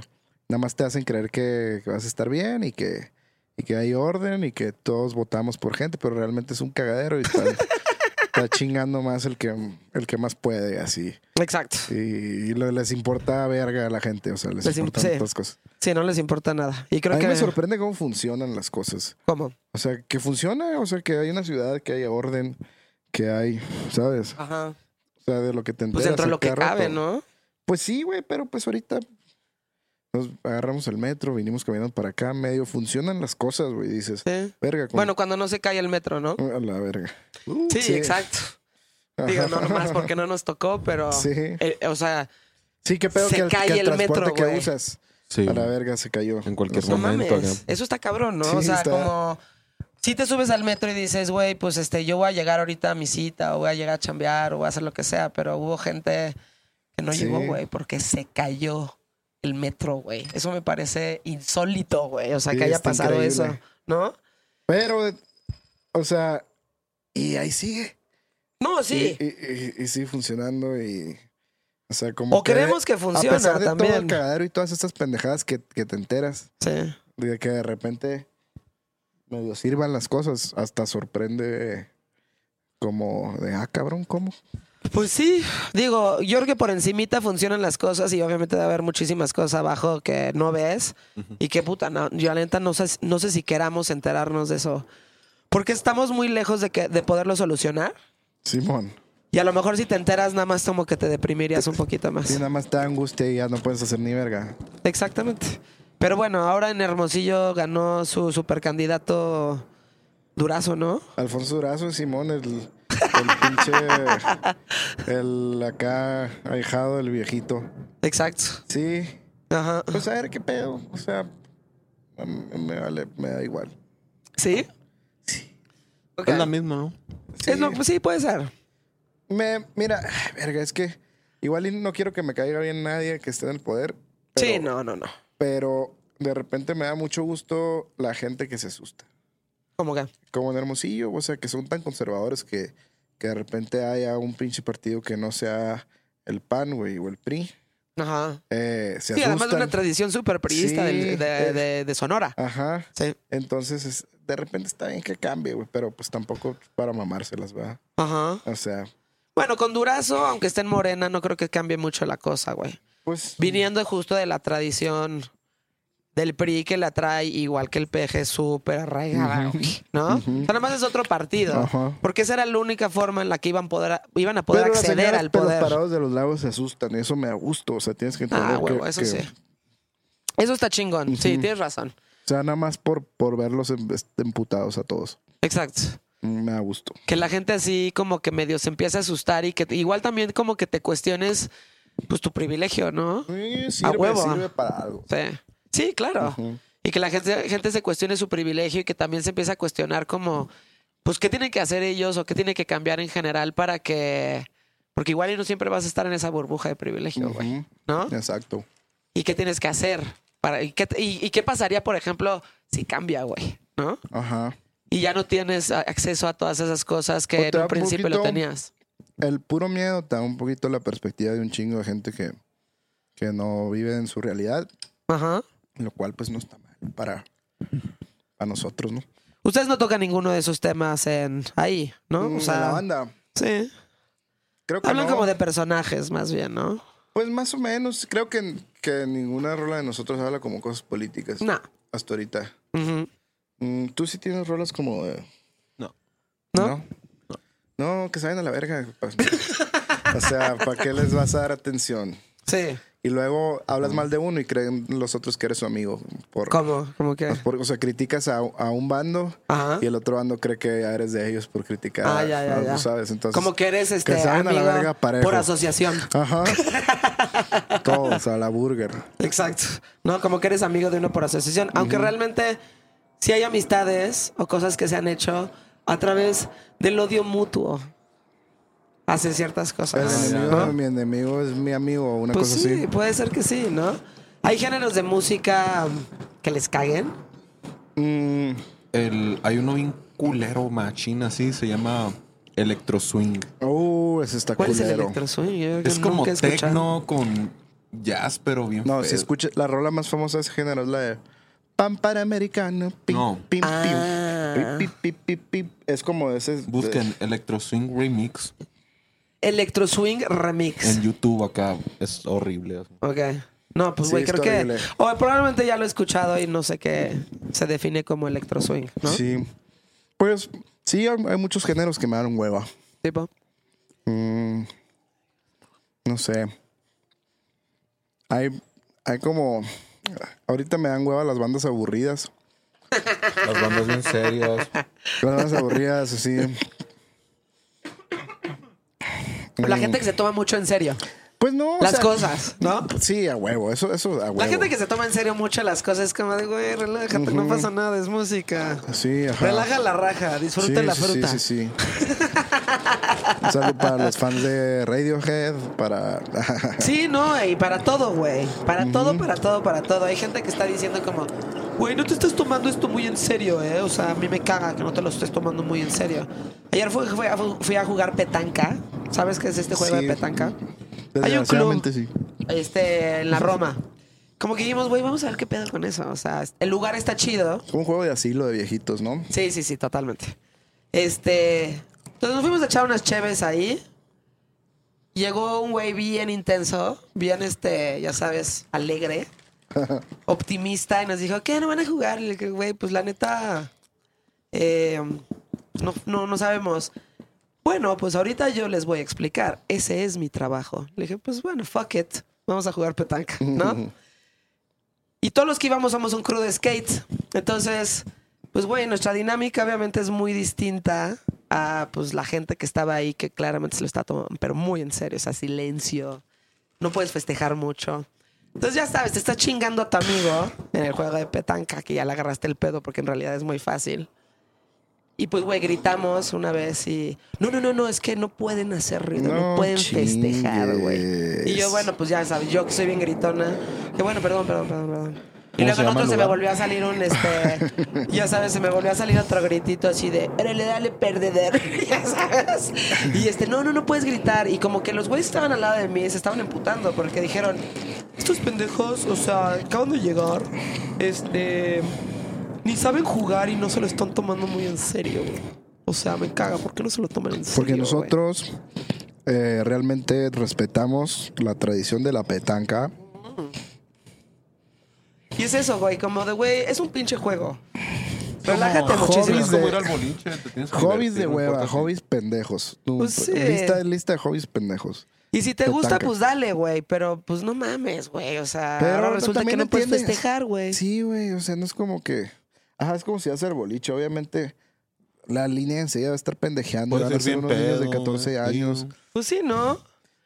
S4: nada más te hacen creer que, que vas a estar bien y que, y que hay orden y que todos votamos por gente, pero realmente es un cagadero y está, [LAUGHS] está chingando más el que, el que más puede, así.
S2: Exacto.
S4: Y, y lo- les importa verga a la gente, o sea, les,
S2: Les im-
S4: importan
S2: sí.
S4: otras cosas.
S2: Sí, no les importa nada. Y creo
S4: a mí
S2: que.
S4: me sorprende cómo funcionan las cosas.
S2: ¿Cómo?
S4: O sea, que funciona, o sea, que hay una ciudad, que hay orden, que hay, ¿sabes?
S2: Ajá.
S4: O sea, de lo que te enteras.
S2: Pues dentro de lo que cabe,
S4: rato.
S2: ¿no?
S4: Pues sí, güey, pero pues ahorita nos agarramos el metro, vinimos caminando para acá, medio funcionan las cosas, güey. Dices,
S2: Sí.
S4: verga, con-
S2: Bueno, cuando no se cae el metro, ¿no?
S4: a la verga. Uh,
S2: Sí, exacto. Digo, no nomás porque no nos tocó, pero.
S4: Sí.
S2: eh, o sea,
S4: Sí, qué pedo
S2: Se
S4: que el,
S2: cae
S4: que el
S2: metro,
S4: que
S2: güey.
S4: usas
S5: Sí.
S4: a la verga se cayó.
S5: En cualquier
S2: no
S5: momento,
S2: mames. Eso está cabrón, ¿no?
S4: Sí,
S2: o sea,
S4: está-
S2: como. Si te subes al metro y dices, güey, pues este, yo voy a llegar ahorita a mi cita, o voy a llegar a chambear, o voy a hacer lo que sea, pero hubo gente que no
S4: Sí.
S2: llegó, güey, porque se cayó el metro, güey. Eso me parece insólito, güey. O sea,
S4: Sí,
S2: que haya pasado
S4: increíble.
S2: eso, ¿no?
S4: Pero, o sea, y ahí sigue.
S2: No, sí.
S4: Y, y- y- y sigue funcionando y... O sea, como
S2: O queremos que funcione
S4: A pesar de todo
S2: también.
S4: el cagadero y todas estas pendejadas que, que te enteras,
S2: Sí.
S4: de que de repente medio sirvan las cosas, hasta sorprende como de, ah, cabrón, ¿cómo?
S2: Pues sí, digo, yo creo que por encimita funcionan las cosas y obviamente debe haber muchísimas cosas abajo que no ves y que puta, no, yo la neta no sé, no sé si queramos enterarnos de eso. Porque estamos muy lejos de, que, de poderlo solucionar
S4: Simón.
S2: y a lo mejor si te enteras nada más como que te deprimirías un poquito más.
S4: Sí, nada más te da angustia y ya no puedes hacer ni verga.
S2: Exactamente. Pero bueno, ahora en Hermosillo ganó su supercandidato Durazo, ¿no?
S4: Alfonso Durazo, Simón, el, el pinche, [LAUGHS] el acá ahijado del viejito.
S2: Exacto.
S4: Sí,
S2: Ajá.
S4: pues a ver qué pedo. O sea, me, vale, me da igual.
S2: ¿Sí? Ok.
S5: Es la misma, ¿no?
S2: Es lo- pues sí, puede ser.
S4: Me, mira, verga, es que igual y no quiero que me caiga bien nadie que esté en el poder. Pero,
S2: Sí, no, no, no.
S4: Pero de repente me da mucho gusto la gente que se asusta.
S2: ¿Cómo que?
S4: Como en Hermosillo, o sea, que son tan conservadores que, que de repente haya un pinche partido que no sea el PAN, güey, o el PRI.
S2: Ajá.
S4: Eh, se
S2: Sí, además de una tradición súper priista
S4: Sí,
S2: del- de,
S4: eh.
S2: de- de Sonora.
S4: Ajá.
S2: Sí.
S4: Entonces, es- de repente está bien que cambie, güey, pero pues tampoco para mamárselas, ¿verdad?
S2: Ajá.
S4: O sea,
S2: Bueno, con Durazo, aunque esté en Morena, no creo que cambie mucho la cosa, güey.
S4: Pues.
S2: Viniendo justo de la tradición del PRI que la trae igual que el PG súper arraigada, ¿no?
S4: Ujú.
S2: O sea, nada más es otro partido. Porque esa era la única forma en la que iban, poder, iban a poder
S4: Pero
S2: acceder al poder.
S4: parados de los lagos se asustan, eso me da gusto, o sea, tienes que entender
S2: Ah, huevo,
S4: que-
S2: eso
S4: que-
S2: sí. Eso está chingón. Sí, tienes razón.
S4: O sea, nada más por, por verlos este, emputados a todos.
S2: Exacto.
S4: Mm, Me da gusto.
S2: Que la gente así como que medio se empieza a asustar y que igual también como que te cuestiones pues tu privilegio, ¿no?
S4: Sí,
S2: A
S4: sirve,
S2: huevo.
S4: sirve para algo.
S2: Sí. Sí, claro. Y que la gente, gente se cuestione su privilegio y que también se empieza a cuestionar como, pues, ¿qué tienen que hacer ellos o qué tienen que cambiar en general para que... Porque igual y no siempre vas a estar en esa burbuja de privilegio, güey. ¿no?
S4: Exacto.
S2: ¿Y qué tienes que hacer Para, ¿y, qué, y- y qué pasaría, por ejemplo, si cambia, güey? ¿No?
S4: Ajá.
S2: Y ya no tienes a- acceso a todas esas cosas que en un principio lo tenías.
S4: El puro miedo te da un poquito la perspectiva de un chingo de gente que, que no vive en su realidad,
S2: Ajá.
S4: lo cual pues no está mal para, para nosotros, ¿no?
S2: Ustedes no tocan ninguno de esos temas en ahí, ¿no?
S4: Mm,
S2: O
S4: en
S2: sea,
S4: la banda.
S2: sí.
S4: Creo que
S2: Hablan
S4: no.
S2: como de personajes, más bien, ¿no?
S4: Pues más o menos. Creo que, que ninguna rola de nosotros habla como cosas políticas.
S2: No.
S4: Hasta ahorita. Mm, Tú sí tienes rolas como de...
S5: No.
S2: ¿No?
S4: ¿No? No, que saben a la verga. pues. o sea, ¿para qué les vas a dar atención?
S2: Sí.
S4: Y luego hablas mal de uno y creen los otros que eres su amigo. Por,
S2: ¿Cómo? ¿Cómo que?
S4: por- o sea, criticas a, a un bando
S2: Ajá.
S4: y el otro bando cree que ya eres de ellos por criticar.
S2: Ah, ya, ya,
S4: ¿no?
S2: ya.
S4: Tú sabes, entonces...
S2: Como que eres este
S4: que saben a la
S2: amigo
S4: verga parejo.
S2: por asociación.
S4: Ajá. [LAUGHS] Todos a la burger.
S2: Exacto. No, como que eres amigo de uno por asociación. Aunque realmente sí hay amistades o cosas que se han hecho a través del odio mutuo. Hacen ciertas
S4: El
S2: cosas.
S4: enemigo
S2: ¿no?
S4: de mi enemigo es mi amigo, una
S2: Pues
S4: cosa
S2: sí,
S4: así.
S2: puede ser que sí, ¿no? Hay géneros de música que les caguen.
S4: Mm,
S5: El, hay uno bien culero, machín, así, se llama Electro Swing.
S4: uh, ese está
S2: ¿Cuál es el
S4: culero.
S2: electro swing? Yo
S5: Es como techno con jazz, pero bien
S4: No,
S5: feo.
S4: si escuchas, la rola más famosa de ese género es la de Pam para americano. Pim,
S5: No.
S4: pim,
S2: Ah.
S4: pim. Pip, pip, pip, pip. Es como de ese.
S5: Busquen Electro Swing Remix
S2: Electro swing remix.
S5: en YouTube acá. Es horrible.
S2: Ok. No, pues
S4: Sí,
S2: güey, creo que.
S4: horrible.
S2: O probablemente ya lo he escuchado y no sé qué se define como electro swing, ¿no?
S4: Sí. Pues sí, hay, hay muchos géneros que me dan hueva.
S2: Tipo.
S4: Mm, no sé. Hay, hay como. Ahorita me dan hueva las bandas aburridas.
S5: Las bandas bien serias.
S4: Las bandas aburridas, así.
S2: La gente que se toma mucho en serio.
S4: Pues no. o
S2: Las
S4: sea,
S2: cosas, [LAUGHS] ¿no?
S4: Sí, a huevo. Eso, eso a huevo.
S2: La gente que se toma en serio mucho las cosas es como de, güey, relájate, no pasa nada, es música.
S4: Sí, ajá.
S2: Relaja la raja, disfruta
S4: Sí,
S2: la
S4: sí,
S2: fruta.
S4: Sí, sí, sí. [LAUGHS] Un saludo para los fans de Radiohead, para... [LAUGHS]
S2: Sí, no, y para todo, güey. Para todo, para todo, para todo. Hay gente que está diciendo como, güey, no te estás tomando esto muy en serio, ¿eh? O sea, a mí me caga que no te lo estés tomando muy en serio. Ayer fui, fui a, fui a jugar petanca. ¿Sabes qué es este juego
S4: Sí.
S2: de petanca? Hay un club
S4: sí.
S2: este, en la Roma. Como que dijimos, güey, vamos a ver qué pedo con eso. O sea, el lugar está chido.
S4: Es un juego de asilo de viejitos, ¿no?
S2: Sí, sí, sí, totalmente. Este. Entonces nos fuimos a echar unas cheves ahí. Llegó un güey bien intenso, bien este, ya sabes, alegre, [LAUGHS] optimista, y nos dijo, ¿qué? ¿No van a jugar? Y le dije, güey, pues la neta. eh, no, no, no sabemos. Bueno, pues ahorita yo les voy a explicar. Ese es mi trabajo. Le dije, pues bueno, fuck it. Vamos a jugar petanca, ¿no? [LAUGHS] Y todos los que íbamos somos un crew de skate. Entonces, pues güey, nuestra dinámica obviamente es muy distinta a pues la gente que estaba ahí que claramente se lo está tomando, pero muy en serio, o sea, silencio. No puedes festejar mucho. Entonces ya sabes, te estás chingando a tu amigo en el juego de petanca, que ya le agarraste el pedo porque en realidad es muy fácil. Y pues, güey, gritamos una vez y... No, no, no, no, es que no pueden hacer ruido, no,
S4: No
S2: pueden festejar, güey. Y yo, bueno, pues ya sabes, yo que soy bien gritona, que bueno, perdón, perdón, perdón, perdón. Y
S5: ¿Cómo
S2: luego
S5: llama
S2: otro
S5: el
S2: se me volvió a salir un, este... [LAUGHS] ya sabes, se me volvió a salir otro gritito así de... Órale, dale, perdedor. [LAUGHS] ya sabes. Y este, no, no, no puedes gritar. Y como que los güeyes estaban al lado de mí se estaban emputando porque dijeron... Estos pendejos, o sea, acaban de llegar, este... Ni saben jugar y no se lo están tomando muy en serio, güey. O sea, me caga. ¿Por qué no se lo toman en serio?
S4: Porque
S2: güey?
S4: nosotros eh, realmente respetamos la tradición de la petanca.
S2: Y es eso, güey. Como de, güey, es un pinche juego. Relájate
S4: Como
S2: muchísimo.
S4: hobbies de-
S5: ir al boliche, te tienes que
S4: Hobbies de hueva, hobbies pendejos. Tú,
S2: Pues sí.
S4: lista, lista de hobbies pendejos.
S2: Y si te gusta,
S4: Petanca.
S2: pues dale, güey. Pero pues no mames, güey. O sea,
S4: Pero
S2: ahora resulta que no puedes
S4: entiendes.
S2: festejar, güey.
S4: Sí, güey, o sea, no es como que... Ajá, es como si hacer boliche. Obviamente, la línea enseguida va a estar pendejeando. Van a
S5: ser
S4: unos niños de
S5: pedo,
S4: 14
S5: sí.
S4: años.
S2: Pues sí, ¿no?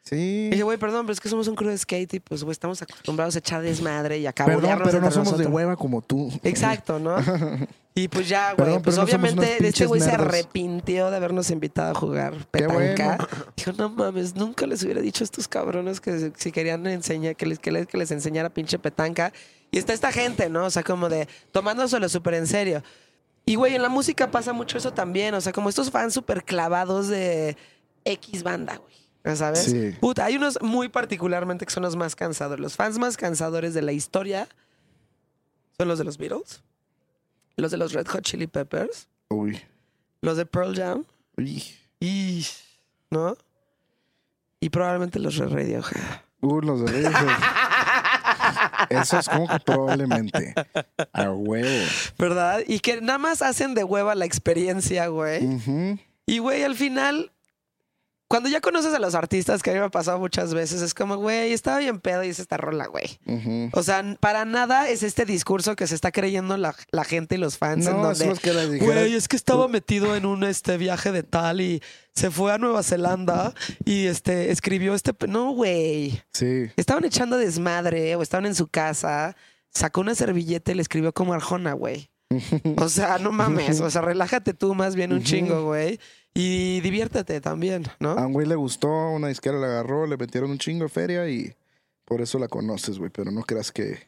S4: Sí.
S2: Y dije, güey, perdón, pero es que somos un crew de skate y pues, güey, estamos acostumbrados a echar desmadre y a
S4: Perdón, pero no somos de
S2: nosotros.
S4: hueva como tú.
S2: Exacto, ¿no? [LAUGHS] Y pues ya, güey, pues
S4: no
S2: obviamente este güey se arrepintió de habernos invitado a jugar petanca.
S4: bueno.
S2: Dijo, no mames, nunca les hubiera dicho a estos cabrones que si querían enseñar, que les, que les, que les enseñara pinche petanca. Y está esta gente, ¿no? O sea, como de tomándoselo súper en serio. Y, güey, en la música pasa mucho eso también. O sea, como estos fans súper clavados de X banda, güey. ¿Sabes?
S4: Sí.
S2: Puta, hay unos muy particularmente que son los más cansadores. Los fans más cansadores de la historia son los de los Beatles, los de los Red Hot Chili Peppers,
S4: Uy.
S2: los de Pearl Jam
S4: Uy.
S2: y. ¿No? Y probablemente los de Radiohead.
S4: Uh, los de Radiohead. [LAUGHS] Eso es como que probablemente. A huevo.
S2: ¿Verdad? Y que nada más hacen de hueva la experiencia, güey. Y, güey, al final, cuando ya conoces a los artistas, que a mí me ha pasado muchas veces, es como, güey, estaba bien pedo y hice esta rola, güey. O sea, para nada es este discurso que se está creyendo la, la gente y los fans en
S4: No,
S2: donde,
S4: eso es que les
S2: güey, es que estaba metido en un este viaje de tal y se fue a Nueva Zelanda y este escribió este, no, güey.
S4: Sí.
S2: Estaban echando desmadre o estaban en su casa, sacó una servilleta y le escribió como Arjona, güey. [LAUGHS] O sea, no mames, o sea, relájate tú más bien un chingo, güey. Y diviértete también, ¿no?
S4: A un güey le gustó, una disquera la agarró, le metieron un chingo de feria y por eso la conoces, güey. Pero no creas que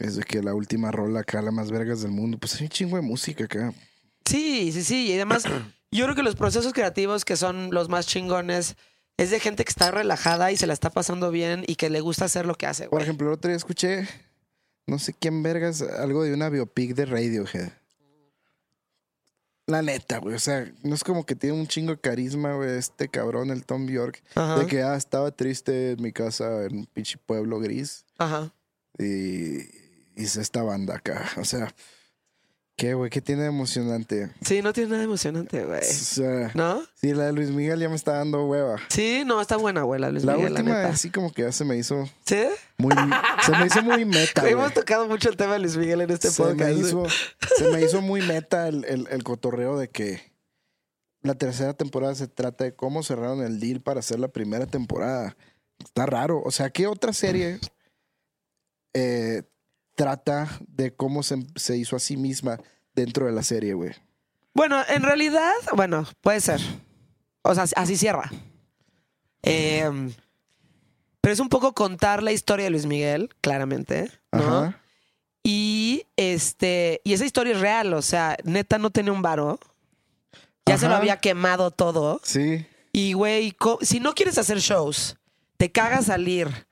S4: es de que la última rola acá, la más vergas del mundo. Pues hay un chingo de música acá.
S2: Sí, sí, sí. Y además, [CLEARS THROAT] yo creo que los procesos creativos que son los más chingones es de gente que está relajada y se la está pasando bien y que le gusta hacer lo que hace,
S4: Por
S2: güey.
S4: ejemplo, el otro día escuché, no sé quién vergas, algo de una biopic de Radiohead. La neta, güey. O sea, no es como que tiene un chingo de carisma, güey, este cabrón, el Tom York.
S2: Ajá.
S4: De que, ah, estaba triste en mi casa en un pinche pueblo gris.
S2: Ajá.
S4: Y hice esta banda acá. O sea, ¿qué, güey? ¿Qué tiene de emocionante?
S2: Sí, no tiene nada emocionante, güey.
S4: O sea,
S2: ¿No?
S4: sí, la de Luis Miguel ya me está dando hueva.
S2: Sí, no, está buena, güey, la Luis
S4: la
S2: Miguel, la
S4: última, así como que ya se me hizo
S2: ¿Sí?
S4: muy. se me hizo muy meta. [LAUGHS]
S2: Hemos tocado mucho el tema de Luis Miguel en este
S4: se
S2: podcast.
S4: me, hizo, se me hizo muy meta el, el- el cotorreo de que la tercera temporada se trata de cómo cerraron el deal para hacer la primera temporada. Está raro. O sea, ¿qué otra serie eh, trata de cómo se, se hizo a sí misma dentro de la serie, güey?
S2: Bueno, en realidad, bueno, puede ser. O sea, así cierra. Eh, pero es un poco contar la historia de Luis Miguel, claramente, ¿no?
S4: Ajá.
S2: Y este, y esa historia es real, o sea, neta no tenía un varo. Ya se lo había quemado todo.
S4: Sí.
S2: Y güey, si no quieres hacer shows, te cagas salir,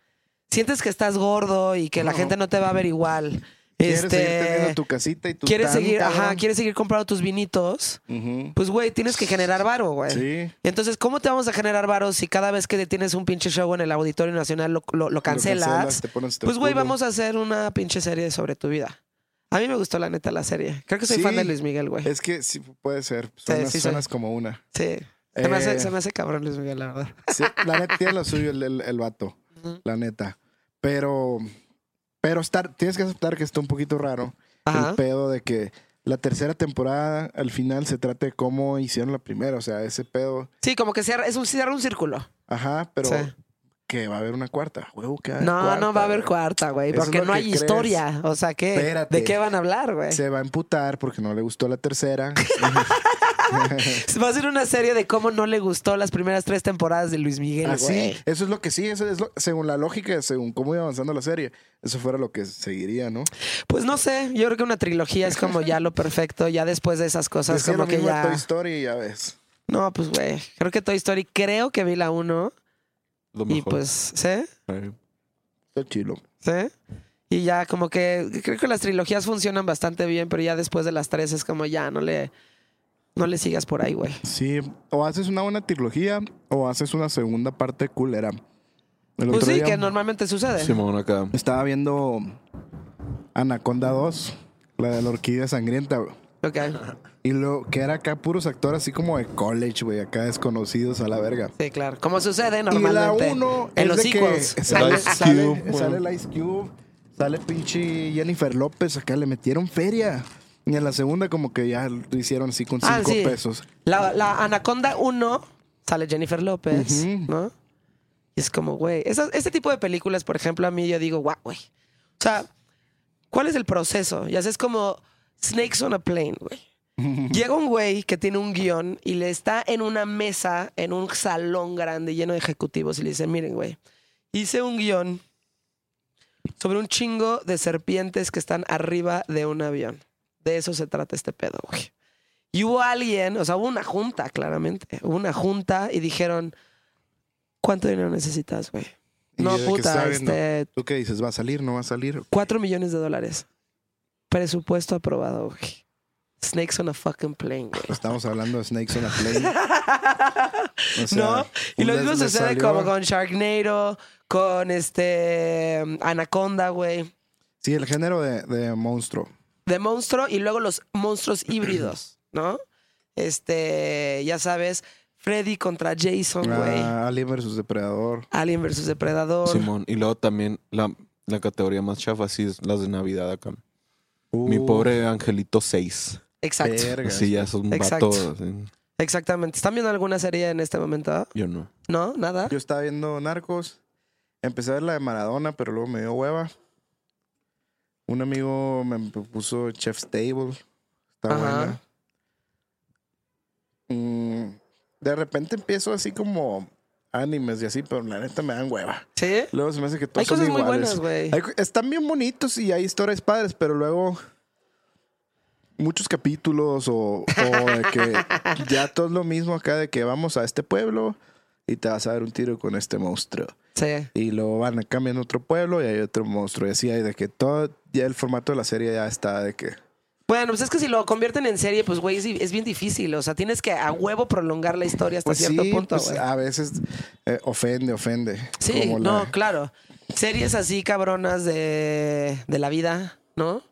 S2: sientes que estás gordo y que la gente no te va a ver igual.
S4: Quieres
S2: este,
S4: seguir teniendo tu casita y tu
S2: quieres seguir, ajá, quieres seguir comprando tus vinitos,
S4: Ujú.
S2: pues güey, tienes que generar varo, güey.
S4: Sí.
S2: Entonces, ¿cómo te vamos a generar varo si cada vez que tienes un pinche show en el Auditorio Nacional lo, lo- lo cancelas?
S4: cancelas, te pones hasta el
S2: pues, güey, vamos a hacer una pinche serie sobre tu vida. A mí me gustó la neta la serie. Creo que soy
S4: Sí.
S2: fan de Luis Miguel, güey.
S4: Es que sí puede ser. Suenas,
S2: sí,
S4: suenas como una.
S2: Sí. Se, me hace,
S4: Eh.
S2: se me hace cabrón Luis Miguel, la verdad.
S4: Sí, la neta tiene lo [LAUGHS] suyo el, el, el vato. La neta. Pero, pero estar, tienes que aceptar que está un poquito raro
S2: Ajá.
S4: el pedo de que la tercera temporada al final se trate de cómo hicieron la primera. O sea, ese pedo.
S2: Sí, como que cierra, es un, cierra un círculo.
S4: Ajá, pero
S2: Sí.
S4: que va a haber una cuarta. Huevo, que
S2: No,
S4: cuarta,
S2: no va a haber
S4: güey.
S2: cuarta, güey,
S4: Eso
S2: porque no hay
S4: crees.
S2: historia. O sea, ¿qué?
S4: Espérate.
S2: ¿De qué van a hablar, güey?
S4: Se va a emputar porque no le gustó la tercera. [LAUGHS] [LAUGHS]
S2: Va a ser una serie de cómo no le gustó las primeras tres temporadas de Luis Miguel,
S4: Así,
S2: güey.
S4: eso es lo que sí, eso es lo- según la lógica, según cómo iba avanzando la serie, eso fuera lo que seguiría, ¿no?
S2: Pues no sé, yo creo que una trilogía es como ya lo perfecto, ya después de esas cosas
S4: Decía
S2: como
S4: lo
S2: que
S4: mismo de Toy
S2: ya...
S4: Story, ya ves.
S2: No, pues güey, creo que Toy Story, creo que vi la uno
S5: Lo
S2: y
S5: mejor.
S2: pues, ¿sí?
S4: Está chilo.
S2: ¿Sí? Y ya como que creo que las trilogías funcionan bastante bien, pero ya después de las tres es como ya, no le, no le sigas por ahí, güey.
S4: Sí, o haces una buena trilogía o haces una segunda parte culera. El
S2: Pues sí,
S4: día
S2: que normalmente sucede.
S5: Simón acá.
S4: estaba viendo Anaconda 2, la de la orquídea sangrienta, güey.
S2: Ok.
S4: Y lo que era acá puros actores así como de college, güey, acá desconocidos a la verga.
S2: Sí, claro. Como sucede
S4: Y la
S2: normalmente.
S4: 1
S2: en los
S4: de
S2: sequels.
S4: que sale,
S5: El Ice
S4: sale,
S5: Cube,
S4: sale el Ice Cube, sale pinche Jennifer López, acá le metieron feria. Y en la segunda como que ya lo hicieron así con cinco
S2: Ah, sí.
S4: pesos.
S2: La, la Anaconda 1 sale Jennifer López. ¿no? Y es como, güey, este tipo de películas, por ejemplo, a mí yo digo, guau, güey. O sea, ¿cuál es el proceso? Ya sé, es como Snakes on a Plane, güey. [LAUGHS] Llega un güey que tiene un guion y le está en una mesa, en un salón grande lleno de ejecutivos y le dice, miren, güey, hice un guion sobre un chingo de serpientes que están arriba de un avión. De eso se trata este pedo, güey. Y hubo alguien, o sea, hubo una junta, claramente. Hubo una junta y dijeron, ¿cuánto dinero necesitas, güey?
S4: ¿Y
S2: No, puta, este,
S4: ¿Tú qué dices? ¿Va a salir? ¿No va a salir?
S2: cuatro millones de dólares. Presupuesto aprobado, güey. Snakes on a fucking plane, güey.
S4: Estamos hablando de Snakes on a Plane. [LAUGHS] O sea,
S2: ¿No? Y lo mismo sucede
S4: salió-
S2: como con Sharknado, con este Anaconda, güey.
S4: Sí, el género de, de monstruo.
S2: De monstruo y luego los monstruos híbridos, ¿no? Este, ya sabes, Freddy contra Jason, güey.
S4: Ah, Alien versus Depredador.
S2: Alien versus Depredador.
S5: Simón. Y luego también la, la categoría más chafa, sí, es las de Navidad acá. Mi
S4: Uh,
S5: pobre angelito 6.
S2: Exacto.
S4: verga.
S5: Así ya es un
S2: Exacto.
S5: vato. así.
S2: Exactamente. ¿Están viendo alguna serie en este momento?
S5: Yo no.
S2: ¿No? ¿Nada?
S4: Yo estaba viendo Narcos. Empecé a ver la de Maradona, pero luego me dio hueva. Un amigo me puso Chef's Table. Está buena. Mm, de repente empiezo así como animes y así, pero la neta me dan hueva.
S2: ¿Sí?
S4: Luego se me hace que todos
S2: Hay
S4: son
S2: cosas muy buenas, güey.
S4: Están bien bonitos y hay historias padres, pero luego muchos capítulos o, o de que [LAUGHS] ya todo es lo mismo acá de que vamos a este pueblo y te vas a dar un tiro con este monstruo.
S2: Sí.
S4: Y luego van a cambiar a otro pueblo y hay otro monstruo. Y así hay de que todo, ya el formato de la serie ya está de que...
S2: Bueno, pues es que si lo convierten en serie, pues, güey, es, es bien difícil. O sea, tienes que a huevo prolongar la historia hasta
S4: Pues
S2: cierto
S4: sí,
S2: punto,
S4: pues
S2: güey.
S4: a veces eh, ofende, ofende.
S2: sí,
S4: Como
S2: no,
S4: la-
S2: claro. Series así cabronas de, de la vida, ¿no?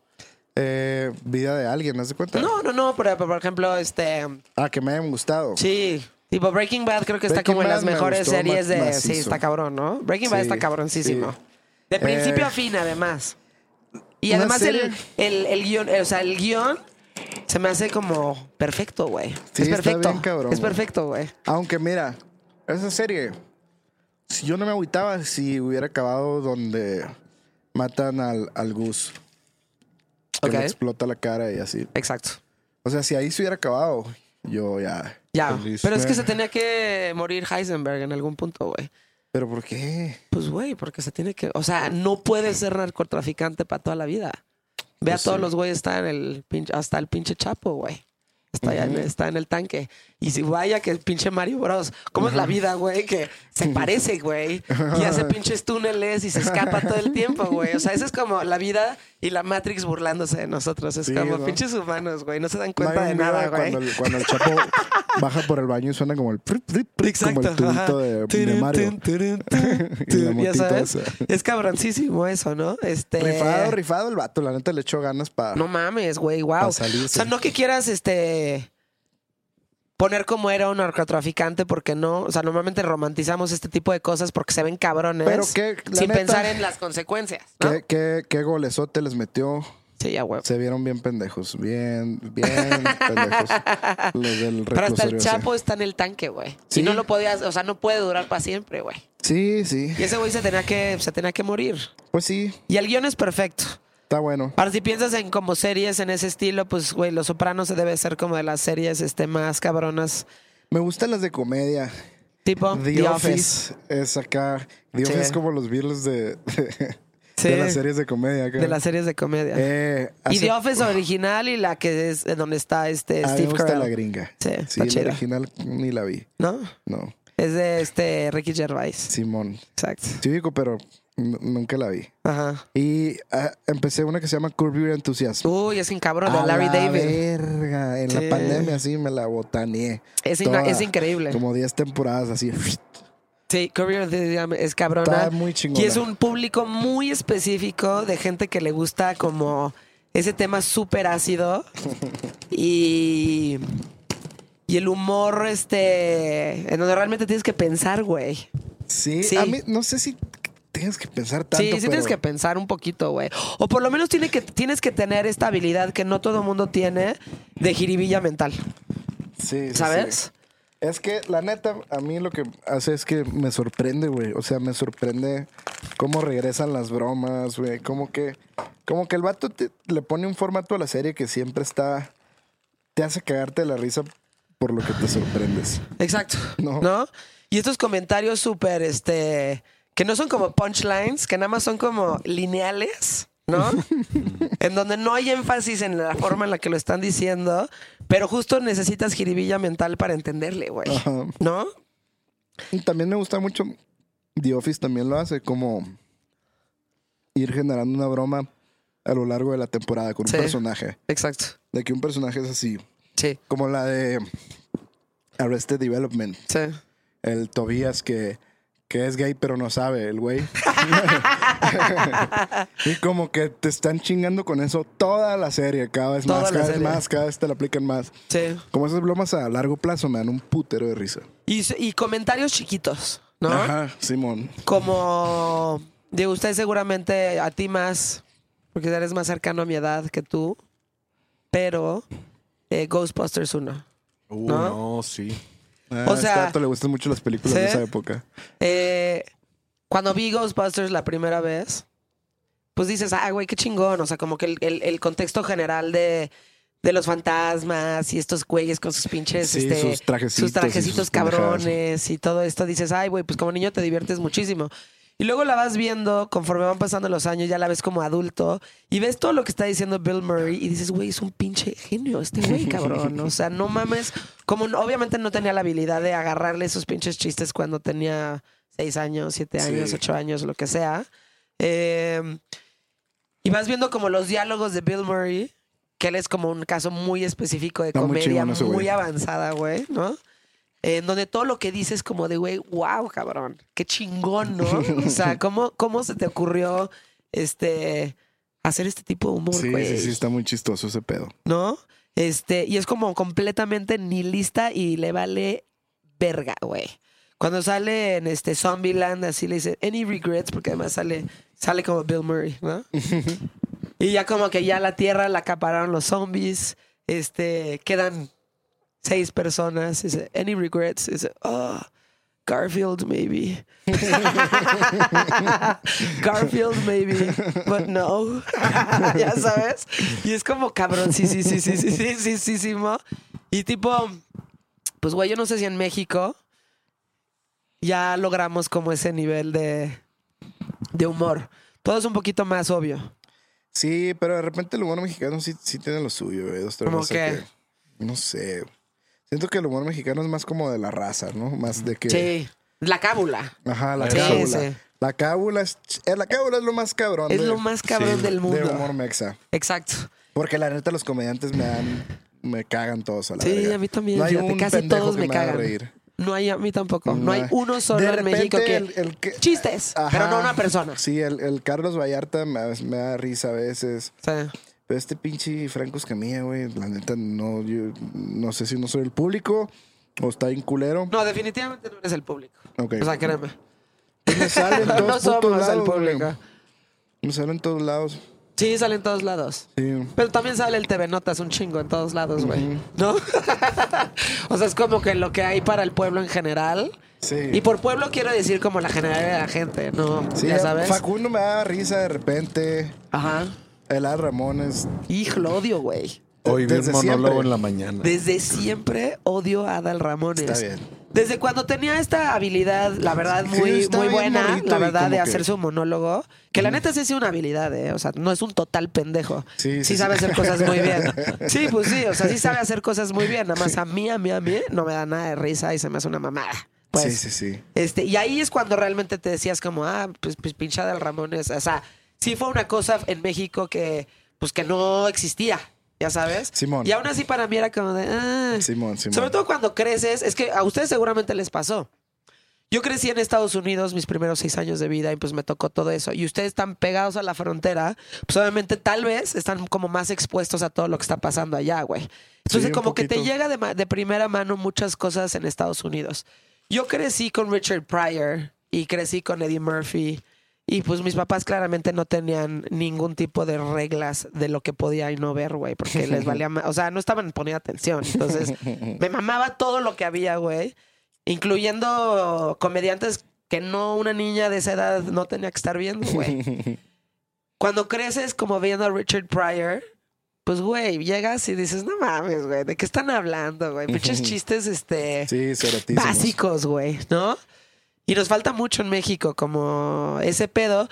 S4: eh, vida de alguien, ¿no se cuenta?
S2: No, no, no, pero, por ejemplo, este...
S4: Ah, que me hayan gustado.
S2: Sí. Tipo Breaking Bad creo que está
S4: Breaking
S2: como en las
S4: me
S2: mejores
S4: gustó
S2: series
S4: ma-
S2: de...
S4: macizo.
S2: Sí, está cabrón, ¿no? Breaking Bad
S4: Sí,
S2: está cabroncísimo.
S4: sí.
S2: De principio
S4: Eh,
S2: a fin, además. Y
S4: una
S2: además el,
S4: serie-
S2: el, el guion, o sea, el guion se me hace como perfecto, güey.
S4: Sí,
S2: es
S4: está
S2: perfecto.
S4: bien cabrón,
S2: es
S4: güey.
S2: perfecto, güey.
S4: Aunque mira, esa serie, si yo no me agüitaba si hubiera acabado donde matan al, al Gus. Que
S2: Ok.
S4: le explota la cara y así.
S2: Exacto.
S4: O sea, si ahí se hubiera acabado, yo ya.
S2: Ya.
S5: Feliz.
S2: Pero es que se tenía que morir Heisenberg en algún punto, güey.
S4: ¿Pero por qué?
S2: Pues, güey, porque se tiene que. O sea, no puede ser narcotraficante para toda la vida. Ve a
S4: Pues
S2: todos
S4: sí.
S2: los güeyes, está en el pinche, hasta el pinche Chapo, güey. Está, allá en- está en el tanque. Y si vaya que el pinche Mario Bros. ¿Cómo es la vida, güey? Que se parece, güey. Y hace pinches túneles y se escapa todo el tiempo, güey. O sea, eso es como la vida y la Matrix burlándose de nosotros. Es
S4: Sí,
S2: como
S4: ¿no?
S2: pinches humanos, güey. No se dan cuenta de nada, güey.
S4: Cuando el, cuando el chapo baja por el baño y suena como el como el tubito de, de Mario. [LAUGHS]
S2: ya sabes.
S4: esa.
S2: Es cabroncísimo eso, ¿no? Este.
S4: Rifado, rifado el vato. La neta le echó ganas para.
S2: No mames, güey, wow. O sea, no que quieras este poner como era un narcotraficante porque no, o sea, normalmente romantizamos este tipo de cosas porque se ven cabrones
S4: Pero que, la
S2: sin
S4: neta,
S2: pensar en las consecuencias, ¿no?
S4: ¿Qué, qué, les metió?
S2: Sí, ya, güey.
S4: Se vieron bien pendejos. Bien, bien [LAUGHS] pendejos. Los del
S2: Pero hasta el. Chapo está en el tanque, güey.
S4: Sí.
S2: Y no lo podías, o sea, no puede durar para siempre, güey.
S4: Sí, sí.
S2: Y ese güey se tenía que se tenía que morir.
S4: Pues sí,
S2: Y el guion es perfecto.
S4: Está bueno.
S2: Ahora, si piensas en como series en ese estilo, pues, güey, Los Sopranos se debe ser como de las series este, más cabronas.
S4: Me gustan las de comedia.
S2: Tipo
S4: The, Office, es acá. The
S2: Sí.
S4: Office es como los Beatles de, de,
S2: Sí.
S4: de las series de comedia acá.
S2: De las series de comedia.
S4: Eh,
S2: y The Office original y la que es donde está este
S4: A me
S2: Steve
S4: gusta
S2: Carell.
S4: la gringa.
S2: Sí,
S4: Sí, la original ni la vi.
S2: ¿No?
S4: No.
S2: Es de este Ricky Gervais.
S4: Simón.
S2: Exacto.
S4: Sí, pero nunca la vi.
S2: Ajá.
S4: Y ah, empecé una que se llama Curb Your Enthusiasm.
S2: Uy, es un cabrón de
S4: A
S2: Larry
S4: la
S2: David.
S4: verga. En
S2: Sí.
S4: la pandemia sí me la botaneé.
S2: Es,
S4: Toda,
S2: es increíble.
S4: Como 10 temporadas así.
S2: Sí, Courier es
S4: Está
S2: cabrona.
S4: muy chingona.
S2: Y es un público muy específico de gente que le gusta como ese tema súper ácido. [LAUGHS] y. Y el humor, este. En donde realmente tienes que pensar, güey.
S4: Sí,
S2: Sí.
S4: a mí no sé si tienes que pensar tanto.
S2: Sí, sí tienes que pensar un poquito, güey. O por lo menos tiene que, tienes que tener esta habilidad que no todo mundo tiene de jiribilla mental.
S4: Sí, sí,
S2: ¿Sabes?
S4: sí. Es que la neta, a mí lo que hace es que me sorprende, güey. O sea, me sorprende cómo regresan las bromas, güey. Como que, como que el vato te- le pone un formato a la serie que siempre está. Te hace cagarte de la risa por lo que te sorprendes.
S2: Exacto.
S4: No.
S2: ¿No? Y estos comentarios súper, este, que no son como punchlines, que nada más son como lineales, ¿no? [LAUGHS] en donde no hay énfasis en la forma en la que lo están diciendo, pero justo necesitas jiribilla mental para entenderle, güey.
S4: Ajá.
S2: ¿No?
S4: Y también me gusta mucho. The Office también lo hace, como ir generando una broma a lo largo de la temporada con un personaje.
S2: Exacto.
S4: De que un personaje es así.
S2: Sí,
S4: Como la de Arrested Development.
S2: sí.
S4: El Tobías que, que es gay pero no sabe, el güey. [LAUGHS] y como que te están chingando con eso toda la serie, cada vez
S2: Toda
S4: más, cada vez más, cada vez te la aplican más.
S2: Sí.
S4: Como esas bromas a largo plazo me dan un putero de risa.
S2: Y comentarios chiquitos, ¿no?
S4: Ajá, Simón.
S2: Como, digo, usted seguramente a ti más, porque eres más cercano a mi edad que tú, pero eh, Ghostbusters 1.
S5: Uh,
S2: ¿No?
S5: no, sí.
S4: Ah,
S2: O
S4: este
S2: sea-
S4: vato le gustan mucho las películas de esa época.
S2: Eh, cuando vi Ghostbusters la primera vez, pues dices, ah, güey, qué chingón. O sea, como que el, el- el contexto general de, de los fantasmas y estos güeyes con sus pinches,
S4: Sí,
S2: este,
S4: sus trajecitos
S2: sus
S4: y
S2: trajecitos
S4: sus pendejadas.
S2: cabrones y todo esto, dices, ay, güey, pues como niño te diviertes muchísimo. Y luego la vas viendo conforme van pasando los años, ya la ves como adulto y ves todo lo que está diciendo Bill Murray y dices, güey, es un pinche genio este güey, cabrón. O sea, no mames. Como obviamente no tenía la habilidad de agarrarle esos pinches chistes cuando tenía seis años, siete años,
S4: Sí.
S2: ocho años, lo que sea. Eh, y vas viendo como los diálogos de Bill Murray, que él es como un caso muy específico de
S4: muy
S2: comedia muy avanzada, güey, ¿no? En donde todo lo que dices es como de, güey, wow, cabrón, qué chingón, ¿no? O sea, [LAUGHS] ¿cómo, cómo se te ocurrió este hacer este tipo de humor,
S4: Sí,
S2: güey?
S4: sí, sí, está muy chistoso ese pedo.
S2: ¿No? Este, y es como completamente nihilista y le vale verga, güey. Cuando sale en este Zombieland, así le dice, any regrets, porque además sale, sale como Bill Murray, ¿no? [LAUGHS] y ya como que ya la tierra la acapararon los zombies, este, quedan seis personas, dice, any regrets, dice, oh, Garfield maybe. [LAUGHS] Garfield maybe, but no. [LAUGHS] ya sabes. Y es como cabrón, sí, sí, sí, sí, sí, sí, sí, sí, sí, mo. Y tipo, pues güey, yo no sé si en México ya logramos como ese nivel de, de humor. Todo es un poquito más obvio.
S4: Sí, pero de repente el humor mexicano sí, sí tiene lo suyo, güey. Dos, tres
S2: ¿Cómo
S4: que- no sé. Siento que el humor mexicano es más como de la raza, ¿no? Más de que.
S2: Sí. La cábula.
S4: Ajá, la
S5: Sí,
S4: cábula.
S2: sí.
S4: La cábula es, eh, la cábula es lo más cabrón.
S2: Es
S4: de-
S2: lo más cabrón
S5: sí,
S2: del mundo.
S4: De humor mexa.
S2: Exacto.
S4: Porque la neta, los comediantes me dan. Me cagan todos a la
S2: Sí,
S4: verga.
S2: a mí también,
S4: No hay
S2: fíjate,
S4: un
S2: casi todos
S4: que
S2: me cagan.
S4: reír.
S2: No hay a mí tampoco. No, hay
S4: No.
S2: uno solo
S4: De
S2: en México que...
S4: el- el que-
S2: Chistes,
S4: Ajá.
S2: pero no una persona.
S4: Sí, el, el Carlos Vallarta me, me da risa a veces.
S2: Sí.
S4: Pero este pinche Franco Escamilla, güey, la neta, no, yo no sé si no soy el público o está bien culero.
S2: No, definitivamente no eres el público.
S4: Ok.
S2: O sea, créeme.
S4: Me sale en todos [LAUGHS]
S2: no somos el
S4: lados, güey.
S2: público.
S4: Me sale en todos lados.
S2: Sí, sale en todos lados.
S4: Sí.
S2: Pero también sale el TV Notas un chingo en todos lados, güey. ¿No? [LAUGHS] o sea, es como que lo que hay para el pueblo en general.
S4: Sí.
S2: Y por pueblo quiero decir como la generalidad de la gente, ¿no?
S4: Sí,
S2: ya sabes.
S4: Facundo me da risa de repente.
S2: Ajá.
S4: El A. Ramones.
S2: Hijo, lo odio, güey.
S5: Hoy vi un monólogo
S4: siempre.
S5: en la mañana.
S2: Desde siempre odio a Adal Ramones.
S4: Está bien.
S2: Desde cuando tenía esta habilidad, la verdad, muy, muy buena, la verdad, de
S4: que-
S2: hacer su monólogo, que la neta sí es una habilidad, ¿eh? O sea, no es un total pendejo.
S4: Sí, sí,
S2: Sí
S4: sí.
S2: sabe hacer cosas muy bien. [LAUGHS] Sí, pues sí, o sea, sí sabe hacer cosas muy bien. Nada más a mí, a mí, a mí, no me da nada de risa y se me hace una mamada. Pues,
S4: sí, sí, sí.
S2: Este, y ahí es cuando realmente te decías como, ah, pues, pues pinchada del Ramones. O sea, sí fue una cosa en México que, pues que no existía, ya sabes.
S4: Simón.
S2: Y aún así para mí era como de, ah.
S4: Simón, Simón.
S2: Sobre todo cuando creces, es que a ustedes seguramente les pasó. Yo crecí en Estados Unidos mis primeros seis años de vida y pues me tocó todo eso. Y ustedes están pegados a la frontera, pues obviamente tal vez están como más expuestos a todo lo que está pasando allá, güey. Entonces
S4: Sí,
S2: como que te llega de primera mano muchas cosas en Estados Unidos. Yo crecí con Richard Pryor y crecí con Eddie Murphy Y pues mis papás claramente no tenían ningún tipo de reglas de lo que podía y no ver, güey, porque [LAUGHS] les valía ma- O sea, no estaban poniendo atención. Entonces, [LAUGHS] me mamaba todo lo que había, güey, incluyendo comediantes que no una niña de esa edad no tenía que estar viendo, güey. [LAUGHS] Cuando creces como viendo a Richard Pryor, pues, güey, llegas y dices, no mames, güey, ¿de qué están hablando, güey? Pinches chistes, este
S4: Sí,
S2: básicos, güey, ¿no? Y nos falta mucho en México, como ese pedo.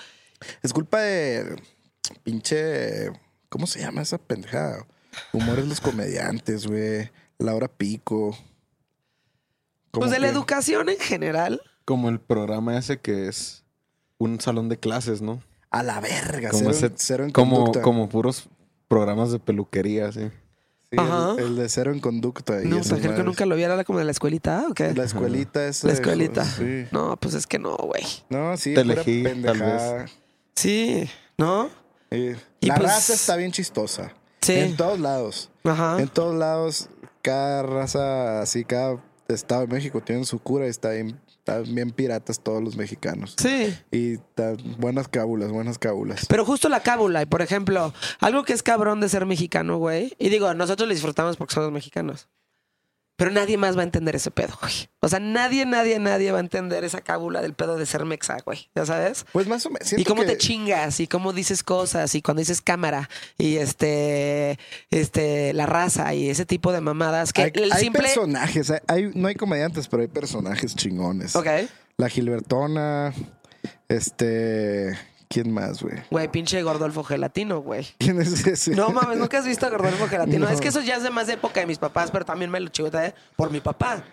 S4: Es culpa de pinche. ¿Cómo se llama esa pendejada? Humores los comediantes, güey. Laura Pico.
S2: Pues de la educación en general.
S5: Como el programa ese que es un salón de clases, ¿no?
S4: A la verga.
S5: Como,
S4: Cero,
S5: ese-
S4: en- cero en
S5: como, como puros programas de peluquería, sí.
S4: Sí,
S2: Ajá.
S4: el, el de cero en conducta. y
S2: No,
S4: esas
S2: pues, creo que nunca lo viera era como de la escuelita, ¿o qué?
S4: La escuelita esa.
S2: La escuelita.
S4: Sí.
S2: No, pues es que no, güey.
S4: No, sí, pura
S5: tal
S4: pendejada.
S2: Sí, ¿no? Y
S4: la
S2: pues-
S4: raza está bien chistosa.
S2: Sí.
S4: En todos lados.
S2: Ajá.
S4: En todos lados, cada raza, así, cada estado de México tiene su cura y está bien, están bien piratas todos los mexicanos.
S2: Sí.
S4: Y buenas cábulas, buenas cábulas.
S2: Pero justo la cábula, y por ejemplo, algo que es cabrón de ser mexicano, güey. Y digo, nosotros lo disfrutamos porque somos mexicanos. Pero nadie más va a entender ese pedo, güey. O sea, nadie, nadie, nadie va a entender esa cábula del pedo de ser mexa, güey. ¿Ya sabes?
S4: Pues más o menos.
S2: y cómo te chingas, y cómo dices cosas, y cuando dices cámara, y este, este, la raza, y ese tipo de mamadas. Que
S4: hay,
S2: el
S4: hay
S2: simple.
S4: personajes, hay- hay- no hay comediantes, pero hay personajes chingones.
S2: Ok.
S4: La Gilbertona, este, ¿quién más, güey?
S2: Güey, pinche Gordolfo Gelatino, güey.
S4: ¿Quién es ese?
S2: No mames, nunca has visto a Gordolfo Gelatino.
S4: No.
S2: Es que eso ya es de más época de mis papás, pero también me lo chivoteé por mi papá.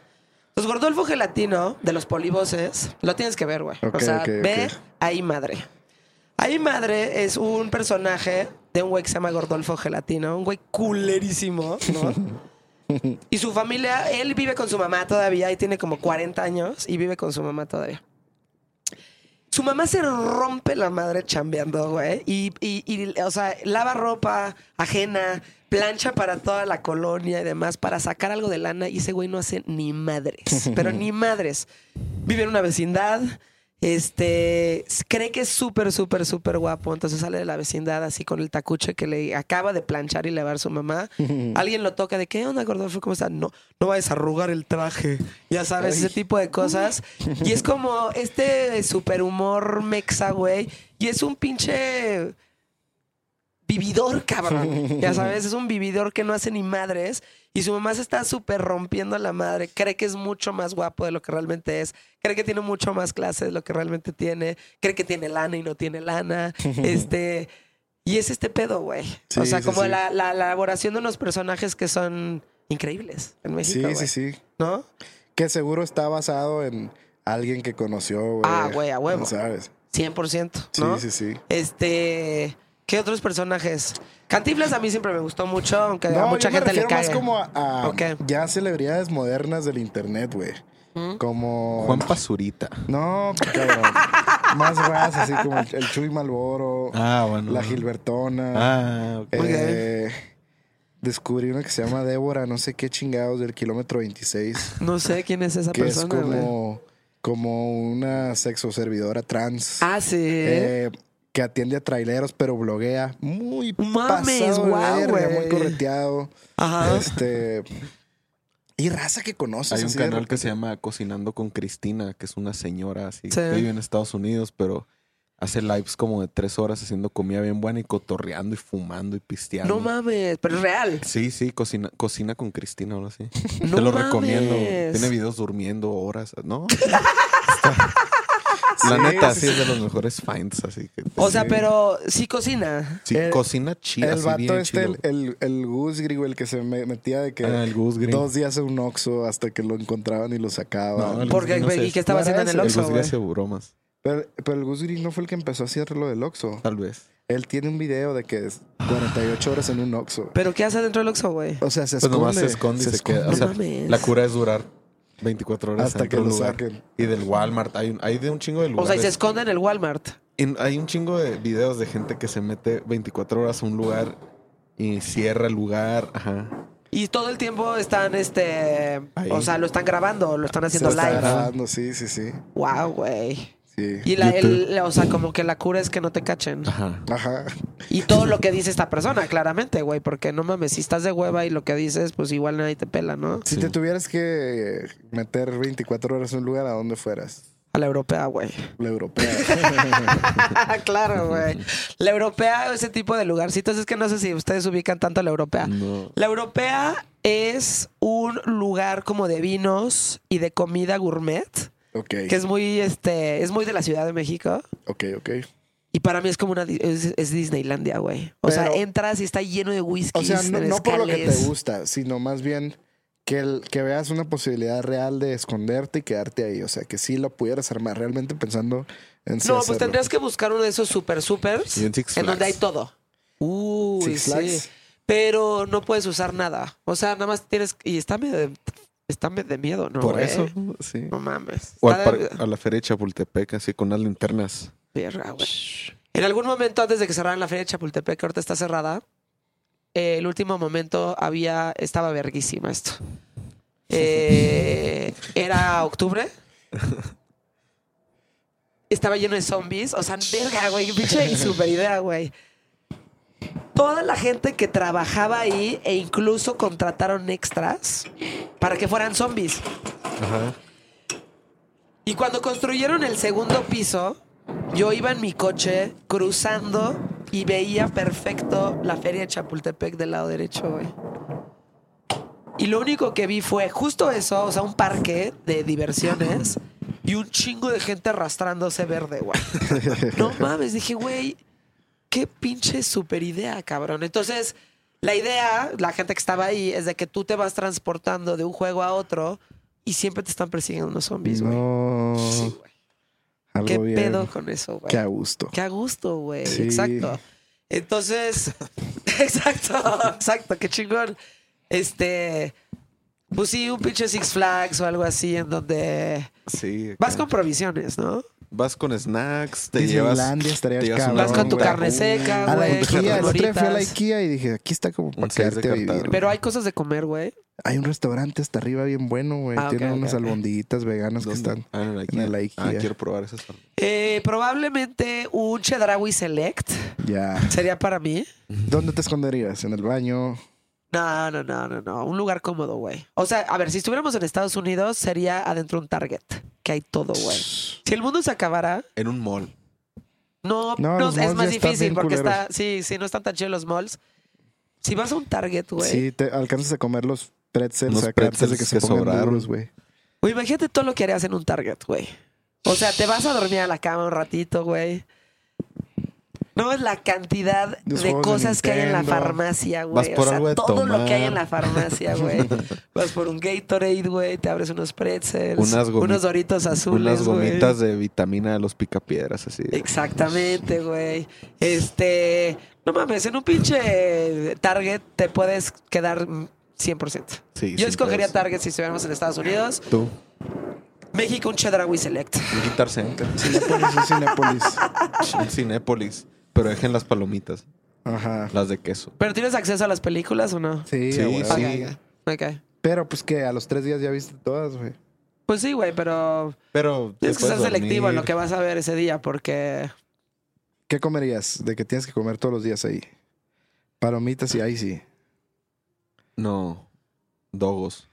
S2: Pues Gordolfo Gelatino, de los polivoces, lo tienes que ver, güey. o sea, ve
S4: ok.
S2: ahí madre. Ahí madre es un personaje de un güey que se llama Gordolfo Gelatino, un güey culerísimo, ¿no? [LAUGHS] Y su familia, él vive con su mamá todavía y tiene como 40 años y vive con su mamá todavía. Su mamá se rompe la madre chambeando, güey. Y, y- o sea, lava ropa ajena, plancha para toda la colonia y demás para sacar algo de lana. Y ese güey no hace ni madres, pero ni madres. Vive en una vecindad. Este cree que es súper, súper, súper guapo. Entonces sale de la vecindad así con el tacuche que le acaba de planchar y lavar su mamá. [LAUGHS] Alguien lo toca de qué onda, Gordolfo, ¿cómo está? No, no vayas a arrugar el traje. Ya sabes, ese tipo de cosas. [LAUGHS] Y es como este super humor mexa, güey. Y es un pinche vividor, cabrón. Ya [LAUGHS] sabes, es un vividor que no hace ni madres. Y su mamá se está súper rompiendo la madre. Cree que es mucho más guapo de lo que realmente es. Cree que tiene mucho más clase de lo que realmente tiene. Cree que tiene lana y no tiene lana. [LAUGHS] Este. Y es este pedo, güey.
S4: Sí,
S2: o sea,
S4: sí,
S2: como
S4: sí.
S2: La, la elaboración de unos personajes que son increíbles en México.
S4: Sí, sí, sí.
S2: ¿No?
S4: Que seguro está basado en alguien que conoció, güey.
S2: Ah, güey, a huevo.
S4: ¿Sabes?
S2: 100%.
S4: Sí, sí, sí.
S2: Este. ¿Qué otros personajes? Cantiflas a mí siempre me gustó mucho, aunque a mucha
S4: yo me
S2: gente le cae.
S4: más como a, ya celebridades modernas del internet, güey. Como...
S5: Juan Pazurita.
S4: No, cabrón. [LAUGHS] más raza, así como el, el Chuy Malboro,
S5: Ah, bueno.
S4: la Gilbertona.
S5: Ah, ok.
S4: Eh, Descubrí una que se llama Débora, no sé qué chingados, del kilómetro 26.
S2: No sé quién es esa
S4: que es
S2: persona, güey.
S4: como, como una sexo servidora trans.
S2: Ah, sí.
S4: eh, que atiende a traileros, pero bloguea muy
S2: Mames,
S4: pasado de
S2: guau,
S4: verga,
S2: güey.
S4: muy correteado.
S2: Ajá.
S4: Este. Y raza que conoces.
S5: Hay un
S4: así de
S5: canal que
S4: repente.
S5: se llama Cocinando con Cristina, que es una señora así,
S2: Sí.
S5: que vive en Estados Unidos, pero hace lives como de tres horas haciendo comida bien buena y cotorreando y fumando y pisteando.
S2: No mames, pero es real.
S5: Sí, sí, cocina, cocina con Cristina ahora sí.
S2: No
S5: Te lo
S2: mames.
S5: recomiendo. Tiene videos durmiendo horas, ¿no? [LAUGHS] La neta,
S4: sí,
S5: es de los mejores finds, así que.
S2: O sea,
S4: Sí.
S2: pero sí cocina.
S5: Sí,
S4: el-
S5: cocina chida,
S4: El
S5: así
S4: vato
S5: bien
S4: este,
S5: chido.
S4: el, el, el Gus el que se me- metía de que
S5: Ah, el Gus Green.
S4: dos días en un Oxxo hasta que lo encontraban y lo sacaban.
S5: No, el
S2: Porque,
S5: Gus
S2: ¿y qué estaba haciendo en el Oxxo,
S5: Gus
S2: güey?
S4: Pero, pero el Gus Gris no fue el que empezó a hacer lo del Oxxo.
S5: tal vez.
S4: Él tiene un video de que es 48 horas en un Oxxo.
S2: ¿Pero qué hace dentro del Oxxo, güey?
S4: O sea, se
S5: Pues
S4: esconde.
S5: nomás se esconde y se, queda. O
S2: No
S5: sea,
S2: mames.
S5: la cura es durar 24 horas
S4: Hasta que lo
S5: lugar.
S4: saquen.
S5: Y del Walmart. Hay, un- hay de un chingo de
S2: O
S5: lugares.
S2: sea, y se esconde en el Walmart.
S5: En- hay un chingo de videos de gente que se mete 24 horas a un lugar y cierra el lugar. Ajá.
S2: Y todo el tiempo están, este...
S5: Ahí.
S2: O sea, lo están grabando, lo están
S4: Se
S2: haciendo
S4: está
S2: live.
S4: grabando, sí, sí, sí.
S2: Wow, güey.
S4: Sí.
S2: Y la, o sea, como que la cura es que no te cachen.
S5: Ajá.
S4: Ajá.
S2: Y todo lo que dice esta persona, claramente, güey. Porque no mames, si estás de hueva y lo que dices, pues igual nadie te pela, ¿no?
S4: Si
S5: Sí.
S4: te tuvieras que meter 24 horas en un lugar, ¿a dónde fueras?
S2: A la europea, güey.
S4: La europea. [LAUGHS]
S2: claro, güey. La europea, ese tipo de lugarcitos, es que no sé si ustedes ubican tanto la europea.
S5: No.
S2: La europea es un lugar como de vinos y de comida gourmet,
S4: ok.
S2: que es muy, este, es muy de la Ciudad de México.
S4: Ok, ok.
S2: Y para mí es como una, es, es Disneylandia, güey. O sea, entras y está lleno de whisky.
S4: O sea, no, no por lo que te gusta, sino más bien que, el- que veas una posibilidad real de esconderte y quedarte ahí. O sea, que sí lo pudieras armar realmente pensando en sí
S2: No, pues tendrías que buscar uno de esos super supers
S5: Y en Six
S2: en donde hay todo. Uy,
S4: Six
S2: sí.
S4: Flags.
S2: Pero no puedes usar nada. O sea, nada más tienes. Y está medio de, está medio de miedo, ¿no?
S5: Por
S2: güey?
S5: eso, sí.
S2: No mames.
S5: O al par- a la feria de Chapultepec, así con unas linternas.
S2: Verga, güey. En algún momento antes de que cerraran la feria de Chapultepec, que ahorita está cerrada, eh, el último momento había. Estaba verguísima esto. [LAUGHS] Eh, era octubre. Estaba lleno de zombies. O sea, verga, güey. Pinche [LAUGHS] super idea, güey. Toda la gente que trabajaba ahí e incluso contrataron extras para que fueran zombies.
S5: Ajá.
S2: Y cuando construyeron el segundo piso, yo iba en mi coche cruzando y veía perfecto la feria de Chapultepec del lado derecho, güey. Y lo único que vi fue justo eso, o sea, un parque de diversiones y un chingo de gente arrastrándose verde, güey. [LAUGHS] No mames, dije, güey, qué pinche super idea, cabrón. Entonces, la idea, la gente que estaba ahí, es de que tú te vas transportando de un juego a otro y siempre te están persiguiendo unos zombies, güey.
S4: No.
S2: Sí, güey. ¿Qué
S4: bien.
S2: pedo con eso, güey?
S4: Qué a gusto.
S2: Qué a gusto, güey.
S4: Sí.
S2: Exacto. Entonces, [LAUGHS] exacto, exacto, qué chingón. Este, pues sí, un pinche Six Flags o algo así en donde
S5: Sí.
S2: vas con provisiones, ¿no?
S5: Vas con snacks, te llevas.
S4: Disneylandia estaría
S5: te llevas
S4: cabrón,
S2: Vas con tu
S4: güey.
S2: carne seca,
S4: A la
S2: güey,
S4: el otro día fui a la. IKEA y dije, aquí está como para quedarte a vivir.
S2: Pero hay cosas de comer, güey.
S4: Hay un restaurante hasta arriba bien bueno, güey.
S2: Ah,
S4: Tienen unas
S2: ok.
S4: albondiguitas veganas que están.
S5: Ah, en la
S4: en
S5: IKEA. Ah, quiero probar esas.
S2: Eh, probablemente un Chedraui Select
S4: Ya.
S2: sería para mí.
S4: ¿Dónde te esconderías? ¿En el baño?
S2: No, no, no, no, no. Un lugar cómodo, güey. O sea, a ver, si estuviéramos en Estados Unidos, sería adentro un Target, que hay todo, güey. Si el mundo se acabara,
S5: En un mall.
S2: no,
S4: No,
S2: no,
S4: los
S2: es más difícil porque
S4: culeros.
S2: está, sí, sí, no están tan chidos los malls. Si vas a un Target, güey.
S4: Sí, te alcanzas a comer los pretzels acá antes de
S5: pretzels
S4: que se
S5: que sobraron.
S4: güey.
S2: Güey, imagínate todo lo que harías en un Target, güey. O sea, te vas a dormir a la cama un ratito, güey. No es la cantidad
S4: Los
S2: de cosas que hay en la farmacia, güey.
S5: Vas por
S2: o sea,
S5: algo de
S2: todo lo que hay en la farmacia, güey. [LAUGHS] Vas por un Gatorade, güey. Te abres unos pretzels.
S5: Unas
S2: unos doritos azules,
S5: Unas gomitas de vitamina de los picapiedras, así.
S2: Exactamente, güey. Este, no mames, en un pinche Target te puedes quedar mm, 100%.
S5: Sí,
S2: Yo escogería. Target si estuviéramos en Estados Unidos.
S5: Tú.
S2: México, un Chedraui Select.
S5: Un Guitar Center.
S4: Cinépolis.
S5: un Cinépolis. [LAUGHS] Pero dejen las palomitas.
S4: Ajá.
S5: Las de queso.
S2: ¿Pero tienes acceso a las películas o no?
S4: Sí,
S5: Sí, sí.
S2: Ok, ok. Ok.
S4: Pero pues que a los tres días ya viste todas, güey.
S2: Pues sí, güey, pero
S5: Pero.
S2: tienes que ser selectivo en lo que vas a ver ese día porque...
S4: ¿Qué comerías de que tienes que comer todos los días ahí? Palomitas y ahí sí.
S5: No. Dogos.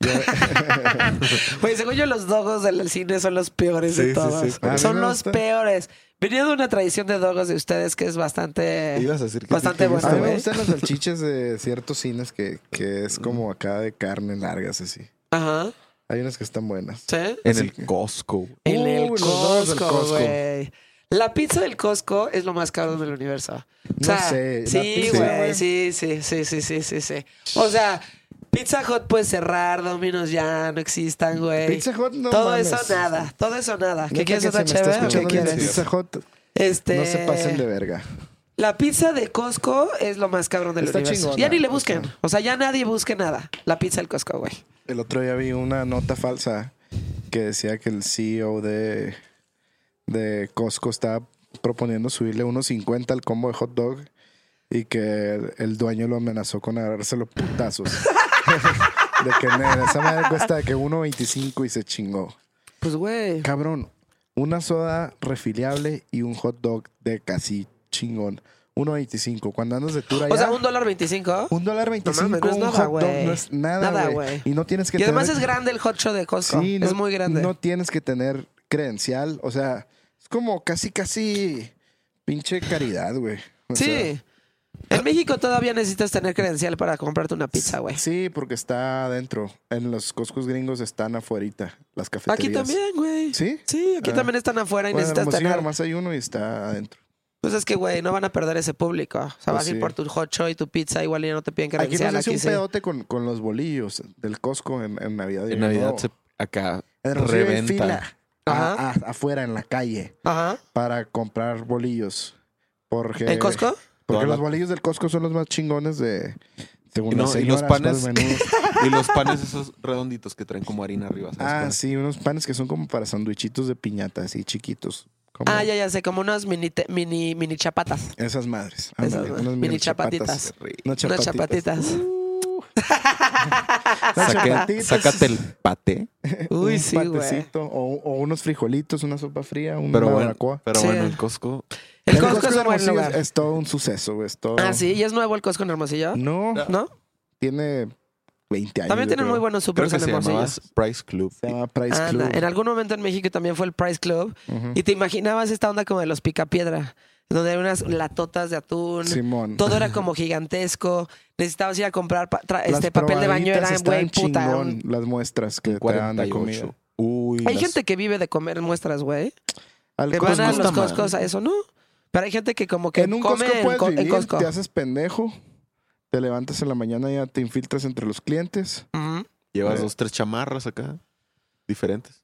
S5: [LAUGHS]
S2: Güey, según yo, los dogos del cine son los peores
S5: Sí,
S2: de todos.
S5: sí,
S2: son los
S4: gusta.
S2: peores. Venía de una tradición de dogos de ustedes que es bastante...
S5: Ibas a decir que.
S2: Bastante
S5: te
S2: bueno,
S4: A mí me gustan las salchichas de ciertos cines que, que es como acá de carne largas así.
S2: Ajá.
S4: Hay unas que están buenas.
S2: ¿Sí?
S5: En
S4: Así
S5: el
S4: que-
S5: Costco.
S2: En el Costco, güey. La pizza del Costco es lo más caro del universo. O
S4: No sé,
S2: Sí, güey. Sí, sí, sí, sí, sí, sí, sí. O sea, Pizza Hut puede cerrar, Domino's ya no existan, güey.
S4: Pizza Hut no
S2: Todo
S4: mames.
S2: eso nada, todo eso nada. ¿Qué quieres otra chévere? ¿Qué quieres?
S4: Pizza Hut.
S2: Este,
S4: No se pasen de verga.
S2: La pizza de Costco es lo más cabrón del
S4: Está
S2: universo.
S4: chingona.
S2: Ya ni le busquen. O sea, ya nadie busque nada. La pizza del Costco, güey.
S4: El otro día vi una nota falsa que decía que el CEO de, de Costco estaba proponiendo subirle unos 50 al combo de hot dog y que el, el dueño lo amenazó con agarrárselo putazos. [LAUGHS] [LAUGHS] de que "Nel, esa madre cuesta de que 1.25 y se chingó.
S2: Pues, güey.
S4: Cabrón, una soda refiliable y un hot dog de casi chingón. 1.25. Cuando andas de tour allá.
S2: O sea, un dólar veinticinco.
S4: un dólar 25,
S2: mames, no es
S4: un
S2: nada,
S4: hot dog no es nada, güey. Y no tienes que
S2: Y además
S4: tener-
S2: es grande el hot show de Costco.
S4: Sí,
S2: es
S4: no-
S2: muy grande.
S4: No tienes que tener credencial. O sea, es como casi, casi pinche caridad, güey. O sea,
S2: sí. En México todavía necesitas tener credencial para comprarte una pizza, güey.
S4: Sí, porque está adentro. En los Costcos gringos están afuerita, las
S2: Aquí
S4: cafeterías.
S2: también, güey.
S4: ¿Sí?
S2: Sí, aquí
S4: Ah.
S2: también están afuera y
S4: Bueno,
S2: necesitas tener.
S4: nomás hay uno y está adentro.
S2: Pues es que, güey, no van a perder ese público. O sea,
S4: Pues
S2: vas a ir por tu hot y tu pizza, igual ya no te piden
S4: Aquí
S2: credencial.
S4: nos hace
S2: Aquí
S4: un
S2: sí.
S4: pedote con, con los bolillos del Costco en, en Navidad. y
S5: En Navidad se, acá
S4: En
S5: reventa.
S4: fila a-
S2: Ajá.
S4: a- afuera en la calle
S2: Ajá.
S4: para comprar bolillos. Porque,
S2: ¿En Costco?
S4: Porque los
S5: la-
S4: bolillos del Costco son los más chingones de... Según
S5: Y no,
S4: las
S5: y los panes- [LAUGHS] y los panes esos redonditos que traen como harina arriba. ¿sabes
S4: Ah, sí, unos panes que son como para sandwichitos de piñata, así chiquitos. Como
S2: Ah, ya, ya sé, como unas mini, te- mini, mini chapatas.
S4: Esas madres.
S2: Esas,
S4: Ándale,
S2: ¿no?
S4: unas
S2: Mini chapatitas.
S4: Unas chapatitas.
S2: chapatitas. [LAUGHS]
S4: Unas
S5: Saque-
S4: chapatitas.
S5: sácate el pate.
S2: Uy,
S4: un
S2: sí, güey.
S4: patecito, o, o unos frijolitos, una sopa fría, una
S5: Pero bueno, pero
S2: Sí.
S5: bueno, el Costco.
S2: El
S4: El
S2: Costco
S4: Costco
S2: es un buen
S4: Hermosillo
S2: lugar.
S4: es, es todo un suceso. Es todo...
S2: Ah, sí, y es nuevo el Costco en Hermosillo.
S4: No,
S2: ¿No?
S4: tiene 20 años.
S2: También tienen muy buenos
S5: Creo
S2: supers
S5: que
S2: en
S5: se
S2: Hermosillo.
S5: llamaba Price Club.
S4: Se llama Price
S2: Anda,
S4: Club.
S2: En algún momento en México también fue el Price Club. Y te imaginabas esta onda como de los picapiedra, donde hay unas latotas de atún.
S4: Simón.
S2: Todo era como gigantesco. Necesitabas ir a comprar pa- este papel de baño. Era, güey, puta.
S4: chingón, las muestras que te dan de
S5: 48.
S4: comida.
S5: Uy,
S2: Hay
S5: las-
S2: gente que vive de comer muestras, güey.
S4: Al
S2: Que van a los. Costcos a eso, ¿no? Pero hay gente que como que
S4: En un
S2: come
S4: Costco
S2: en,
S4: puedes
S2: en
S4: vivir,
S2: Costco.
S4: te haces pendejo, te levantas en la mañana y ya te infiltras entre los clientes.
S2: Ujú.
S5: Llevas
S4: Eh.
S5: dos, tres chamarras acá. Diferentes.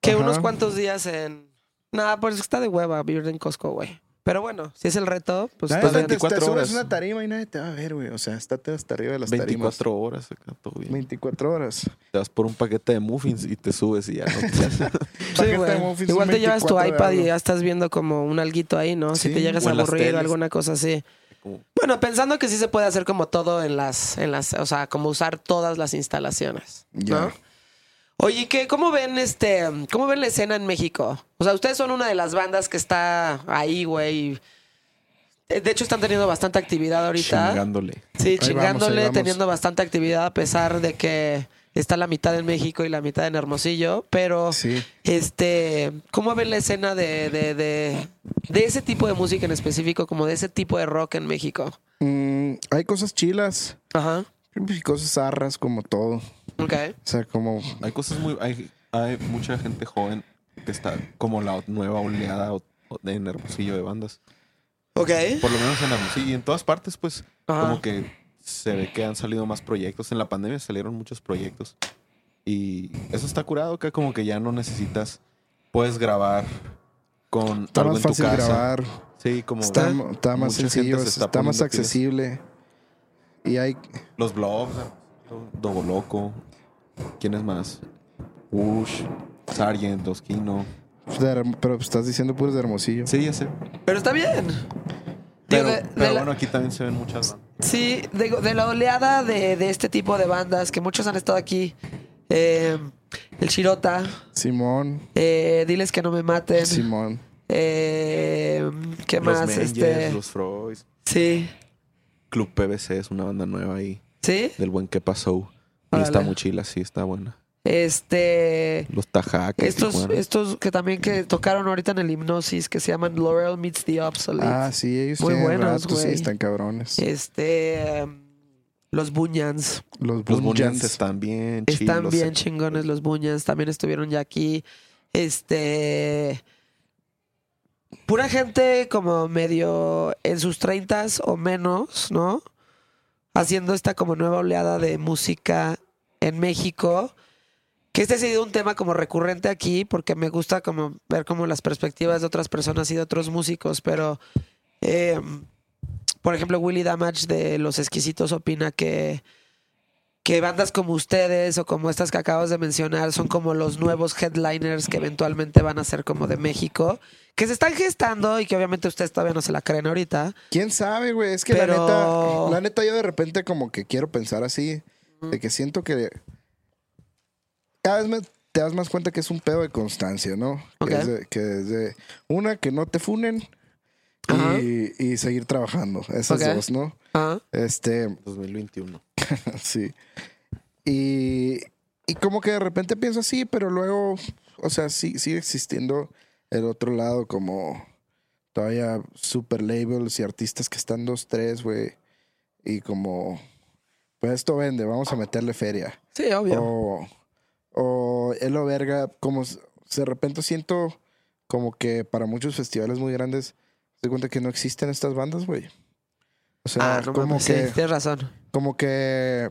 S2: Que unos cuantos días en... Nada, pues está de hueva vivir en Costco, güey. Pero bueno, si es el reto, pues
S4: te,
S2: bien.
S4: te,
S5: 24
S4: subes
S5: horas.
S4: una tarima y nadie te va a ver, güey. O sea, estate hasta arriba de las
S5: 24 horas acá, todo bien.
S4: tarimas. 24 horas.
S5: Te vas por un paquete de muffins y te subes y ya no te... [LAUGHS]
S2: Sí,
S4: Paquete
S2: güey.
S4: de muffins,
S2: Igual te llevas tu
S4: 24 de
S2: iPad y
S4: algo.
S2: ya estás viendo como un alguito ahí, ¿no? si
S4: Sí,
S2: te llegas
S5: o
S2: a
S5: en las
S2: aburrir o
S5: teles.
S2: alguna cosa así.
S5: como-
S2: Bueno, pensando que sí se puede hacer como todo en las, en las, o sea, como usar todas las instalaciones.
S4: Ya.
S2: ¿no? Oye, ¿qué, ¿cómo ven este, cómo ven la escena en México? O sea, ustedes son una de las bandas que está ahí, güey. Eh, De hecho, están teniendo bastante actividad ahorita.
S5: Chingándole.
S2: Sí,
S4: Ahí
S2: chingándole,
S4: vamos.
S2: teniendo bastante actividad a pesar de que está la mitad en México y la mitad en Hermosillo. Pero,
S4: Sí.
S2: este, ¿cómo ven la escena de, de, de, de ese tipo de música en específico, como de ese tipo de rock en México?
S4: Mm, hay cosas chilas
S2: Ajá.
S4: y cosas zarras como todo.
S2: Ok.
S4: O sea, como...
S5: Hay cosas muy... Hay, hay mucha gente joven que está como la nueva oleada de- en Hermosillo de bandas.
S2: Ok.
S5: Por lo menos en Hermosillo. Y en todas partes, pues,
S2: Ajá.
S5: como que se ve que han salido más proyectos. En la pandemia salieron muchos proyectos. Y eso está curado, que como que ya no necesitas... Puedes grabar con
S4: Está
S5: algo
S4: más
S5: en tu
S4: fácil
S5: casa.
S4: grabar.
S5: Sí, como
S4: Está, está más
S5: mucha gente
S4: sencillo,
S5: se
S4: está,
S5: está
S4: más accesible. Y hay...
S5: los blogs, Dobo Loco. ¿Quién es más? Wush, Sargent,
S4: de Herm- Pero estás diciendo puros de Hermosillo.
S5: Sí, ya sé.
S2: Pero está bien.
S5: Pero,
S2: de- de
S5: bueno, aquí también se ven muchas.
S2: Sí, digo, de la oleada de, de este tipo de bandas, que muchos han estado aquí. eh, el Chirota,
S4: Simón,
S2: eh, Diles que no me maten.
S4: Simón.
S2: Eh, ¿Qué
S5: Los
S2: más?
S5: Mengers,
S2: este,
S5: los Freud.
S2: Sí.
S5: Club PBC es una banda nueva ahí.
S2: ¿Sí?
S5: Del buen que pasó. Y
S2: Órale.
S5: está muy chila, sí, está buena.
S2: Este.
S5: Los Tajaques.
S2: Estos, estos que también que tocaron ahorita en el hipnosis que se llaman Laurel Meets the Obsolete.
S4: Ah, sí, ellos
S2: Muy buenos,
S4: rato, sí,
S2: güey.
S4: están cabrones.
S2: Este. los Bunyans.
S4: Los.
S5: Bunyans están bien
S2: Están
S5: chilos.
S2: bien chingones los Bunyans. También estuvieron ya aquí. Este. Pura gente como medio en sus treintas o menos, ¿no? Haciendo esta como nueva oleada de música en México. Que este ha sido un tema como recurrente aquí, porque me gusta como ver como las perspectivas de otras personas y de otros músicos, pero eh, por ejemplo, Willy Damage de Los Exquisitos opina que, que bandas como ustedes o como estas que acabas de mencionar son como los nuevos headliners que eventualmente van a ser como de México, que se están gestando y que obviamente ustedes todavía no se la creen ahorita.
S4: ¿Quién sabe, güey? Es que
S2: Pero-
S4: la neta, la neta yo de repente como que quiero pensar así, de que siento que cada vez me te das más cuenta que es un pedo de constancia, ¿no? Que, es de, que es de- una, que no te funen
S2: Ajá.
S4: y, y seguir trabajando. Esas dos, ¿no?
S2: Ah,
S4: Este,
S5: 2021. [LAUGHS]
S4: sí. Y, y como que de repente pienso así, pero luego, o sea, sí, sigue existiendo el otro lado como todavía super labels y artistas que están dos, tres, güey. Y como, pues esto vende, vamos a meterle feria.
S2: sí, obvio.
S4: O, o Elo Verga, como de repente siento como que para muchos festivales muy grandes, se cuenta que no existen estas bandas, güey. O sea,
S2: ah, no
S4: como
S2: mames,
S4: que,
S2: sí, tienes razón.
S4: como que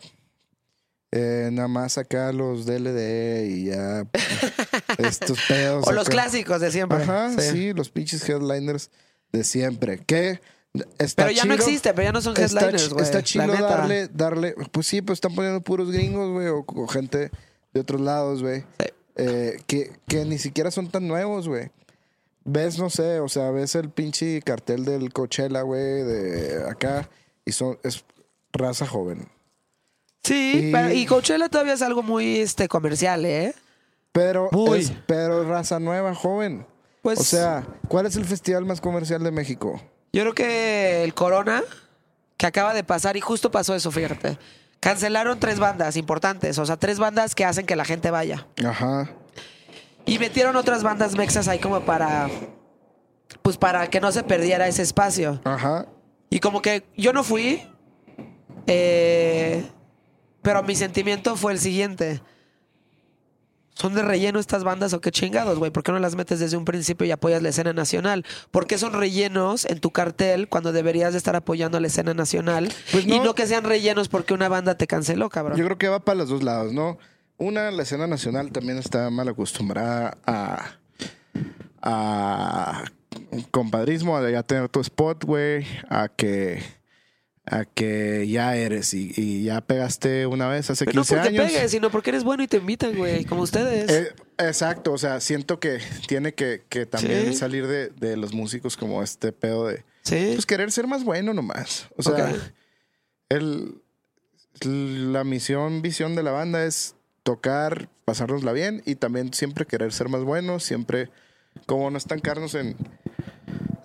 S4: eh, nada más acá los DLD y ya [LAUGHS] estos pedos.
S2: O los clásicos de siempre.
S4: Ajá, sí.
S2: Sí.
S4: los pinches headliners de siempre. Que está
S2: Pero ya no existe, pero ya no son headliners, güey.
S4: está chido darle, darle. Pues sí, pues están poniendo puros gringos, güey, o, o gente de otros lados, güey.
S2: Sí.
S4: Eh, que, que ni siquiera son tan nuevos, güey. Ves, no sé, o sea, ves el pinche cartel del Coachella, güey, de acá, y son, es raza joven.
S2: Sí,
S4: Y-
S2: pero, y Coachella todavía es algo muy este, comercial, ¿eh?
S4: Pero,
S2: Muy.
S4: es, pero raza nueva, joven.
S2: Pues,
S4: O sea, ¿cuál es el festival más comercial de México?
S2: Yo creo que el Corona, que acaba de pasar, y justo pasó eso, fíjate. Cancelaron tres bandas importantes, o sea, tres bandas que hacen que la gente vaya.
S4: Ajá.
S2: Y metieron otras bandas mexas ahí como para. Pues para que no se perdiera ese espacio.
S4: Ajá.
S2: Y como que yo no fui. eh, pero mi sentimiento fue el siguiente. ¿Son de relleno estas bandas o qué chingados, güey? ¿Por qué no las metes desde un principio y apoyas la escena nacional? ¿Por qué son rellenos en tu cartel cuando deberías de estar apoyando la escena nacional?
S4: Pues
S2: Y
S4: no.
S2: no que sean rellenos porque una banda te canceló, cabrón.
S4: Yo creo que va para los dos lados, ¿no? Una, la escena nacional también está mal acostumbrada a. a. compadrismo, a ya tener tu spot, güey. A que. A que ya eres y, y ya pegaste una vez hace
S2: Pero no
S4: 15
S2: porque
S4: años.
S2: pegues, sino porque eres bueno y te invitan, güey, como ustedes.
S4: Eh, exacto, o sea, siento que tiene que, que también
S2: Sí.
S4: salir de, de los músicos como este pedo de.
S2: sí.
S4: Pues querer ser más bueno nomás. O sea, el, la misión, visión de la banda es tocar, pasárnosla bien y también siempre querer ser más buenos, siempre como no estancarnos en,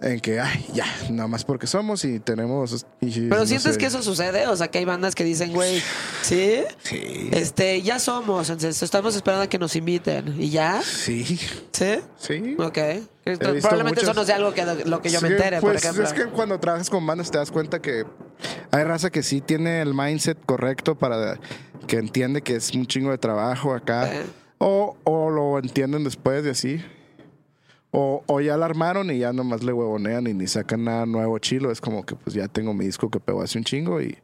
S4: en que, ay, ya, nada más porque somos y tenemos... y-
S2: Pero
S4: no
S2: sientes
S4: sé.
S2: que eso sucede, o sea, que hay bandas que dicen, güey, ¿sí?
S4: Sí.
S2: Este, ya somos, entonces estamos esperando a que nos inviten. ¿Y ya?
S4: Sí,
S2: ¿Sí?
S4: sí.
S2: Ok. Probablemente eso no sea algo que lo que yo me entere,
S4: pues,
S2: por ejemplo.
S4: Es que cuando trabajas con bandas te das cuenta que hay raza que sí tiene el mindset correcto para que entiende que es un chingo de trabajo acá.
S2: Eh.
S4: O, o lo entienden después de así. O, o ya la armaron y ya nomás le huevonean y ni sacan nada nuevo chilo. Es como que pues ya tengo mi disco que pegó hace un chingo y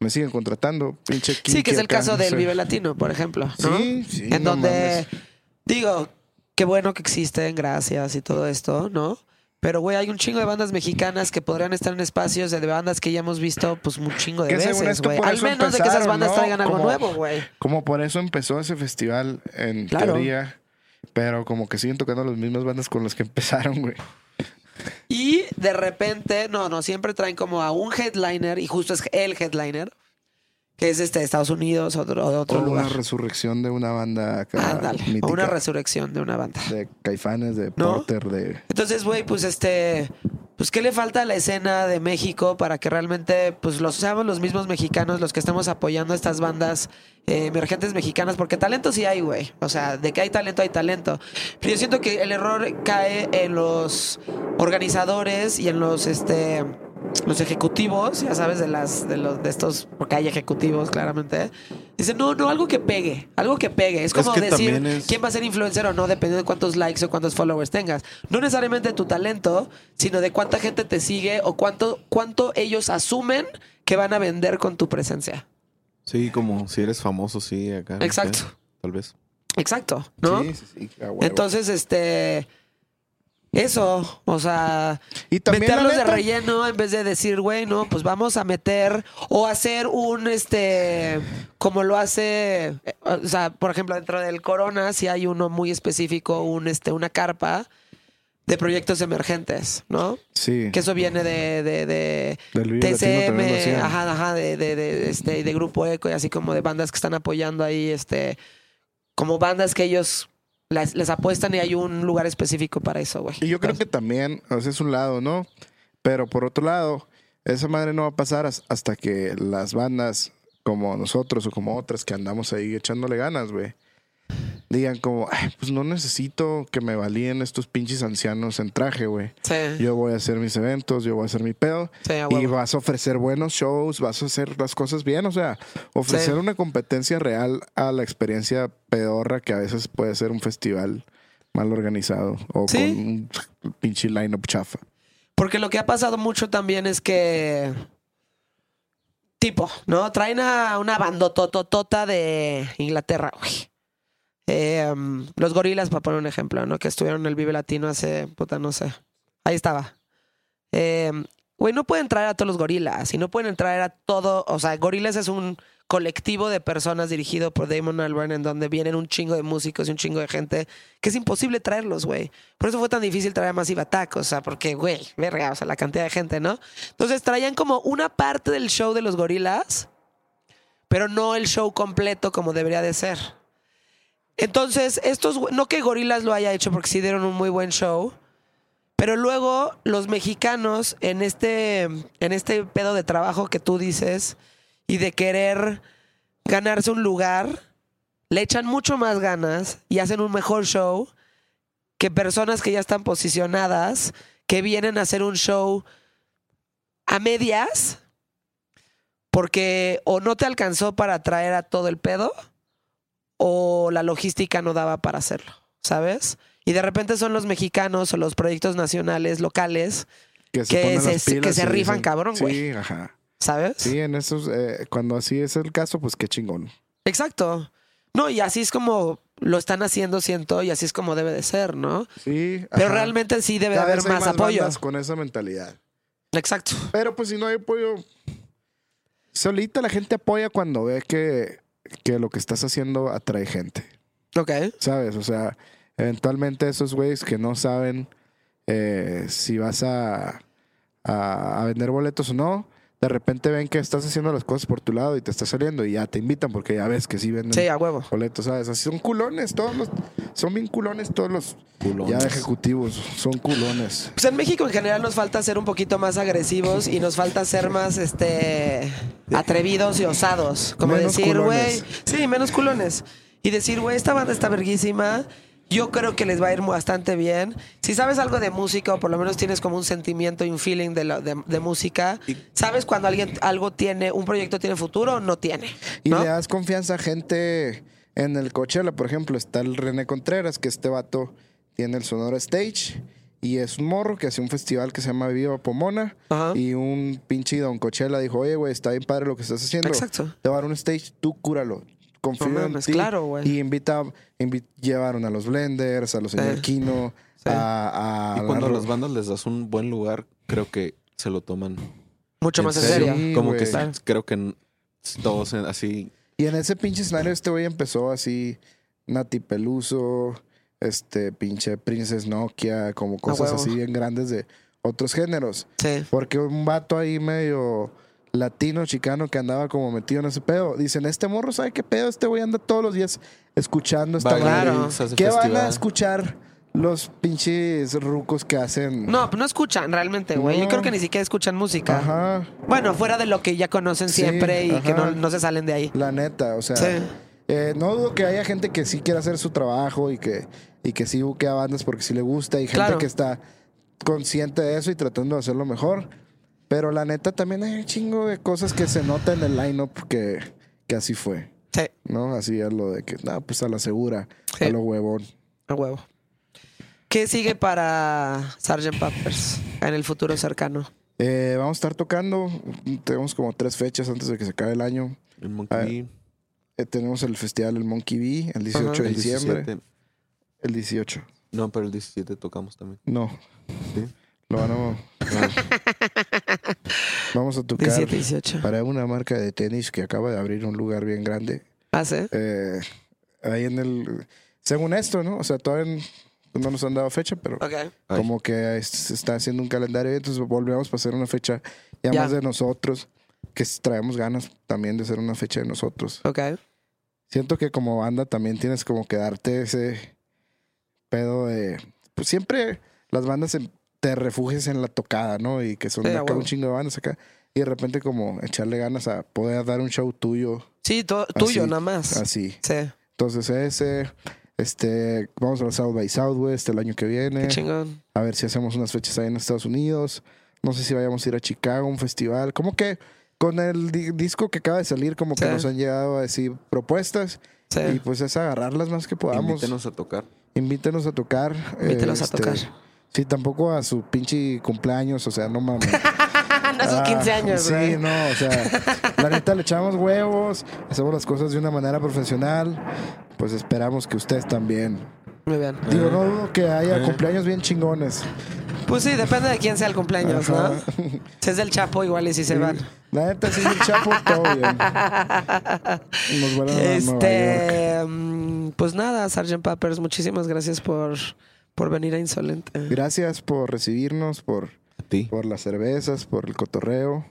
S4: me siguen contratando. Pinche
S2: Sí, que es el
S4: acá,
S2: caso
S4: no
S2: del
S4: sé.
S2: Vive Latino, por ejemplo. ¿no?
S4: Sí, sí,
S2: En
S4: no
S2: donde,
S4: mames.
S2: digo, qué bueno que existen, gracias y todo esto, ¿no? Pero, güey, hay un chingo de bandas mexicanas que podrían estar en espacios de bandas que ya hemos visto, pues, un chingo de
S4: Que
S2: veces, güey. Al menos de que esas bandas
S4: ¿no?
S2: traigan algo
S4: Como-
S2: nuevo, güey.
S4: Como por eso empezó ese festival en
S2: Claro.
S4: teoría. Pero como que siguen tocando las mismas bandas con las que [LAUGHS] empezaron, güey.
S2: Y de repente, no, no, siempre traen como a un headliner, y justo es el headliner, que es este de Estados Unidos o de otro
S4: O una resurrección de una banda acá
S2: Ándale,
S4: mítica.
S2: o una resurrección de una banda.
S4: de Caifanes, de
S2: ¿No?
S4: Porter, de...
S2: Entonces, güey, pues este, pues qué le falta a la escena de México para que realmente, pues los seamos los mismos mexicanos los que estemos apoyando a estas bandas eh, emergentes mexicanas, porque talento sí hay, güey. O sea, de que hay talento hay talento. Pero yo siento que el error cae en los organizadores y en los, este, los ejecutivos, ya sabes, de las, de los, de estos, porque hay ejecutivos, claramente. Dicen, no, no, algo que pegue, algo que pegue. Es
S5: Es
S2: como
S5: que
S2: decir
S5: es-
S2: quién va a ser influencer o no, dependiendo de cuántos likes o cuántos followers tengas. No necesariamente tu talento, sino de cuánta gente te sigue o cuánto, cuánto ellos asumen que van a vender con tu presencia.
S5: Sí, como si eres famoso, sí, acá.
S2: Exacto.
S5: tal vez.
S2: Exacto, ¿no?
S4: Sí, sí, sí.
S2: Entonces, este. Eso, o sea,
S4: Y también,
S2: meterlos de relleno en vez de decir, güey, no, pues vamos a meter o hacer un, este, como lo hace, eh, o sea, por ejemplo, dentro del Corona, si hay uno muy específico, un, este, una carpa de proyectos emergentes, ¿no?
S4: Sí.
S2: Que eso viene de, de, TCM, ajá, ajá, de, de, de, este, de Grupo Eco y así como de bandas que están apoyando ahí, este, como bandas que ellos les, les apuestan y hay un lugar específico para eso, güey.
S4: Y yo creo que también, o sea, es un lado, ¿no? Pero por otro lado, esa madre no va a pasar as- hasta que las bandas como nosotros o como otras que andamos ahí echándole ganas, güey, digan como, "Ay, pues no necesito que me valíen estos pinches ancianos en traje, güey.
S2: Sí,
S4: Yo voy a hacer mis eventos, yo voy a hacer mi pedo.
S2: sí,
S4: Y
S2: huevo.
S4: vas a ofrecer buenos shows, vas a hacer las cosas bien, o sea, ofrecer
S2: Sí.
S4: una competencia real a la experiencia pedorra que a veces puede ser un festival mal organizado o con un pinche line-up chafa.
S2: Porque lo que ha pasado mucho también es que. Tipo, ¿no? Traen a una bandotototota de Inglaterra, güey. Eh, um, los gorilas, para poner un ejemplo, ¿no? Que estuvieron en el Vive Latino hace, puta, no sé. Ahí estaba. Eh, Güey, no pueden traer a todos los gorilas y no pueden traer a todo. O sea, Gorilas es un colectivo de personas dirigido por Damon Albarn en donde vienen un chingo de músicos y un chingo de gente que es imposible traerlos, güey. Por eso fue tan difícil traer a Massive Attack, o sea, porque, güey, verga, o sea, la cantidad de gente, ¿no? Entonces traían como una parte del show de los gorilas, pero no el show completo como debería de ser. Entonces, estos, no que Gorilas lo haya hecho porque sí dieron un muy buen show, pero luego los mexicanos en este, en este pedo de trabajo que tú dices y de querer ganarse un lugar, le echan mucho más ganas y hacen un mejor show que personas que ya están posicionadas, que vienen a hacer un show a medias, porque o no te alcanzó para traer a todo el pedo, o la logística no daba para hacerlo, ¿sabes? Y de repente son los mexicanos o los proyectos nacionales, locales,
S4: Que se,
S2: Que se- que rifan
S4: dicen-
S2: cabrón, güey.
S4: Sí, ajá.
S2: ¿sabes?
S4: Sí, en esos, eh, cuando así es el caso, pues qué chingón.
S2: Exacto. No, y así es como lo están haciendo, siento, y así es como debe de ser, ¿no?
S4: Sí.
S2: Pero
S4: ajá.
S2: realmente sí debe de haber
S4: hay
S2: más, apoyo.
S4: con esa mentalidad.
S2: Exacto.
S4: Pero pues si no hay apoyo, solita la gente apoya cuando ve que, que lo que estás haciendo atrae gente,
S2: Ok.
S4: ¿sabes? O sea, eventualmente esos güeyes que no saben eh, si vas a, a, a vender boletos o no, de repente ven que estás haciendo las cosas por tu lado y te está saliendo y ya te invitan porque ya ves que sí venden
S2: Sí, a huevo.
S4: boletos, ¿sabes? Así son culones, todos los, son bien culones todos los
S5: Culones.
S4: ya ejecutivos, son culones.
S2: Pues en México en general nos falta ser un poquito más agresivos y nos falta ser más este atrevidos y osados. Como
S4: Menos
S2: decir, güey. Sí, menos culones. Y decir, güey, esta banda está verguísima. Yo creo que les va a ir bastante bien. Si sabes algo de música o por lo menos tienes como un sentimiento y un feeling de, lo- de- de música, sabes cuando alguien algo tiene, un proyecto tiene futuro o no tiene.
S4: Y le das confianza a gente en el Coachella, por ejemplo, está el René Contreras, que este vato tiene el Sonora Stage y es un morro que hace un festival que se llama Viva Pomona
S2: Ajá.
S4: y un pinche Don Coachella dijo, oye, güey, está bien padre lo que estás haciendo.
S2: Exacto.
S4: Te va a dar un stage, tú cúralo. Ti.
S2: claro, güey.
S4: Y invita, invi- llevaron a los Blenders, a los señor
S2: Sí.
S4: Kino,
S2: Sí.
S4: a, a
S5: Y cuando a
S4: la-
S5: las bandas les das un buen lugar, creo que se lo toman
S2: Mucho más en
S4: serio?
S2: serio.
S4: Sí,
S5: Como que
S2: Claro.
S5: creo que todos en- así.
S4: Y en ese pinche escenario este güey empezó así, Nati Peluso, este pinche Princess Nokia, como cosas así bien grandes de otros géneros.
S2: Sí.
S4: Porque un vato ahí medio latino, chicano, que andaba como metido en ese pedo. Dicen, este morro sabe qué pedo, este güey anda todos los días escuchando esta.
S2: Claro.
S4: ¿Qué van a escuchar los pinches rucos que hacen?
S2: No, pues no escuchan realmente, güey. Yo creo que ni siquiera escuchan música.
S4: Ajá,
S2: Bueno, fuera de lo que ya conocen
S4: Sí,
S2: siempre y que no, no se salen de ahí.
S4: la neta, o sea...
S2: Sí.
S4: Eh, no dudo que haya gente que sí quiera hacer su trabajo y que, y que sí busque a bandas porque sí le gusta y gente
S2: Claro.
S4: que está consciente de eso y tratando de hacerlo mejor. Pero la neta también hay un chingo de cosas que se nota en el lineup que, que así fue.
S2: Sí,
S4: ¿No? Así es lo de que, no, pues a la segura,
S2: Sí.
S4: a lo huevón.
S2: a huevo. ¿Qué sigue para Sgt. Peppers en el futuro cercano?
S4: Eh, vamos a estar tocando, tenemos como tres fechas antes de que se acabe el año.
S5: El Monkey
S4: Ah,
S5: Bee,
S4: Eh, tenemos el festival El Monkey Bee el 18
S2: Ajá.
S4: de
S5: el
S4: diciembre.
S5: 17.
S4: El 18.
S5: No, pero el 17 tocamos también.
S4: No.
S5: Sí.
S4: Lo van a... [LAUGHS] Vamos a tocar
S2: 17, 18.
S4: para una marca de tenis que acaba de abrir un lugar bien grande.
S2: ¿Ah, sí?
S4: Eh, ahí en el... Según esto, ¿no? O sea, todavía no nos han dado fecha, pero como que se está haciendo un calendario, entonces volvemos para hacer una fecha ya,
S2: Ya.
S4: más de nosotros, que traemos ganas también de hacer una fecha de nosotros.
S2: Ok.
S4: siento que como banda también tienes como que darte ese pedo de. Pues siempre las bandas se- te refugias en la tocada, ¿no? Y que son
S2: Sí,
S4: acá un chingo de bandas acá. Y de repente como echarle ganas a poder dar un show tuyo
S2: Sí, tuyo nada más.
S4: así.
S2: Sí,
S4: Entonces ese, este, vamos a la South by Southwest el año que viene.
S2: qué chingón.
S4: A ver si hacemos unas fechas ahí en Estados Unidos. No sé si vayamos a ir a Chicago, un festival. Como que con el di- disco que acaba de salir, como que nos han llegado a decir propuestas.
S2: Sí.
S4: Y pues es agarrarlas más que podamos.
S5: Invítenos a tocar.
S4: Invítenos a tocar.
S2: Invítelos a
S4: este,
S2: tocar.
S4: Sí, tampoco a su pinche cumpleaños, o sea, no mames. [LAUGHS]
S2: Anda sus
S4: Ah,
S2: 15 años,
S4: Sí, no, o sea, la neta le echamos huevos, hacemos las cosas de una manera profesional. Pues esperamos que ustedes también.
S2: Muy bien.
S4: Digo, no dudo que haya
S5: Eh.
S4: cumpleaños bien chingones.
S2: Pues sí, depende de quién sea el cumpleaños,
S4: Ajá.
S2: ¿no? Si es del Chapo, igual y si se van.
S4: La neta, sí, el Chapo, todo bien. [LAUGHS] Nos vuelven a Nueva York.
S2: Este, mm, pues nada, Sgt. Peppers, muchísimas gracias por, por venir a Insolente.
S4: Gracias por recibirnos, por,
S5: A ti.
S4: por las cervezas, por el cotorreo.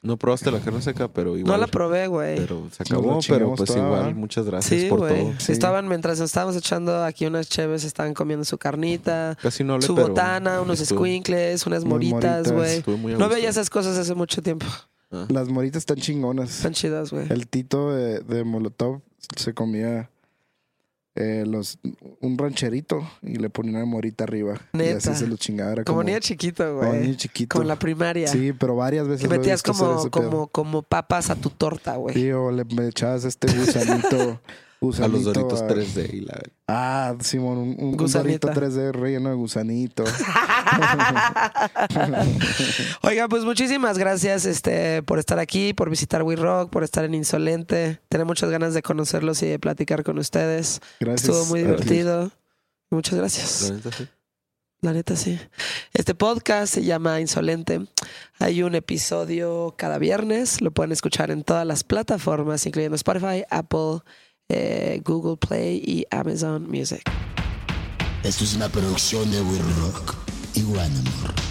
S5: No probaste la carne seca, pero igual.
S2: No la probé, güey.
S5: Pero se acabó,
S4: la
S5: pero pues
S4: toda,
S5: igual,
S4: ¿verdad?
S5: muchas gracias
S2: Sí,
S5: por
S2: güey.
S5: todo.
S4: Sí.
S2: Estaban, mientras nos estábamos echando aquí unas cheves, estaban comiendo su carnita,
S5: Casi no hablé,
S2: su
S5: pero
S2: botana, unos
S5: estuvo-
S2: squinkles, unas moritas, güey. No veía esas cosas hace mucho tiempo.
S5: Ah.
S4: Las moritas están chingonas.
S2: Están chidas, güey.
S4: El Tito de, de Molotov se comía eh, los, un rancherito y le ponía una morita arriba. Y así se lo chingaba. Era
S2: Como
S4: como,
S2: niño chiquito,
S4: como
S2: güey.
S4: niño chiquito.
S2: Como en la primaria.
S4: Sí, pero varias veces
S2: que metías como, como, como papas a tu torta, güey.
S4: Sí, o le me echabas este gusanito. [LAUGHS]
S5: A
S4: gusanito
S5: los Doritos
S4: a-
S5: 3D y la...
S4: Ah, Simón, un, un, un
S2: Gusanita.
S4: dorito 3D relleno de gusanito. [LAUGHS]
S2: Oiga, pues muchísimas gracias este, por estar aquí, por visitar We Rock, por estar en Insolente. Tenía muchas ganas de conocerlos y de platicar con ustedes.
S4: Gracias.
S2: Estuvo muy
S4: a ti.
S2: divertido. Muchas gracias.
S5: la neta, sí.
S2: La neta, sí. Este podcast se llama Insolente. Hay un episodio cada viernes. Lo pueden escuchar en todas las plataformas, incluyendo Spotify, Apple, eh, Google Play y Amazon Music.
S1: Esto es una producción de We Rock y More.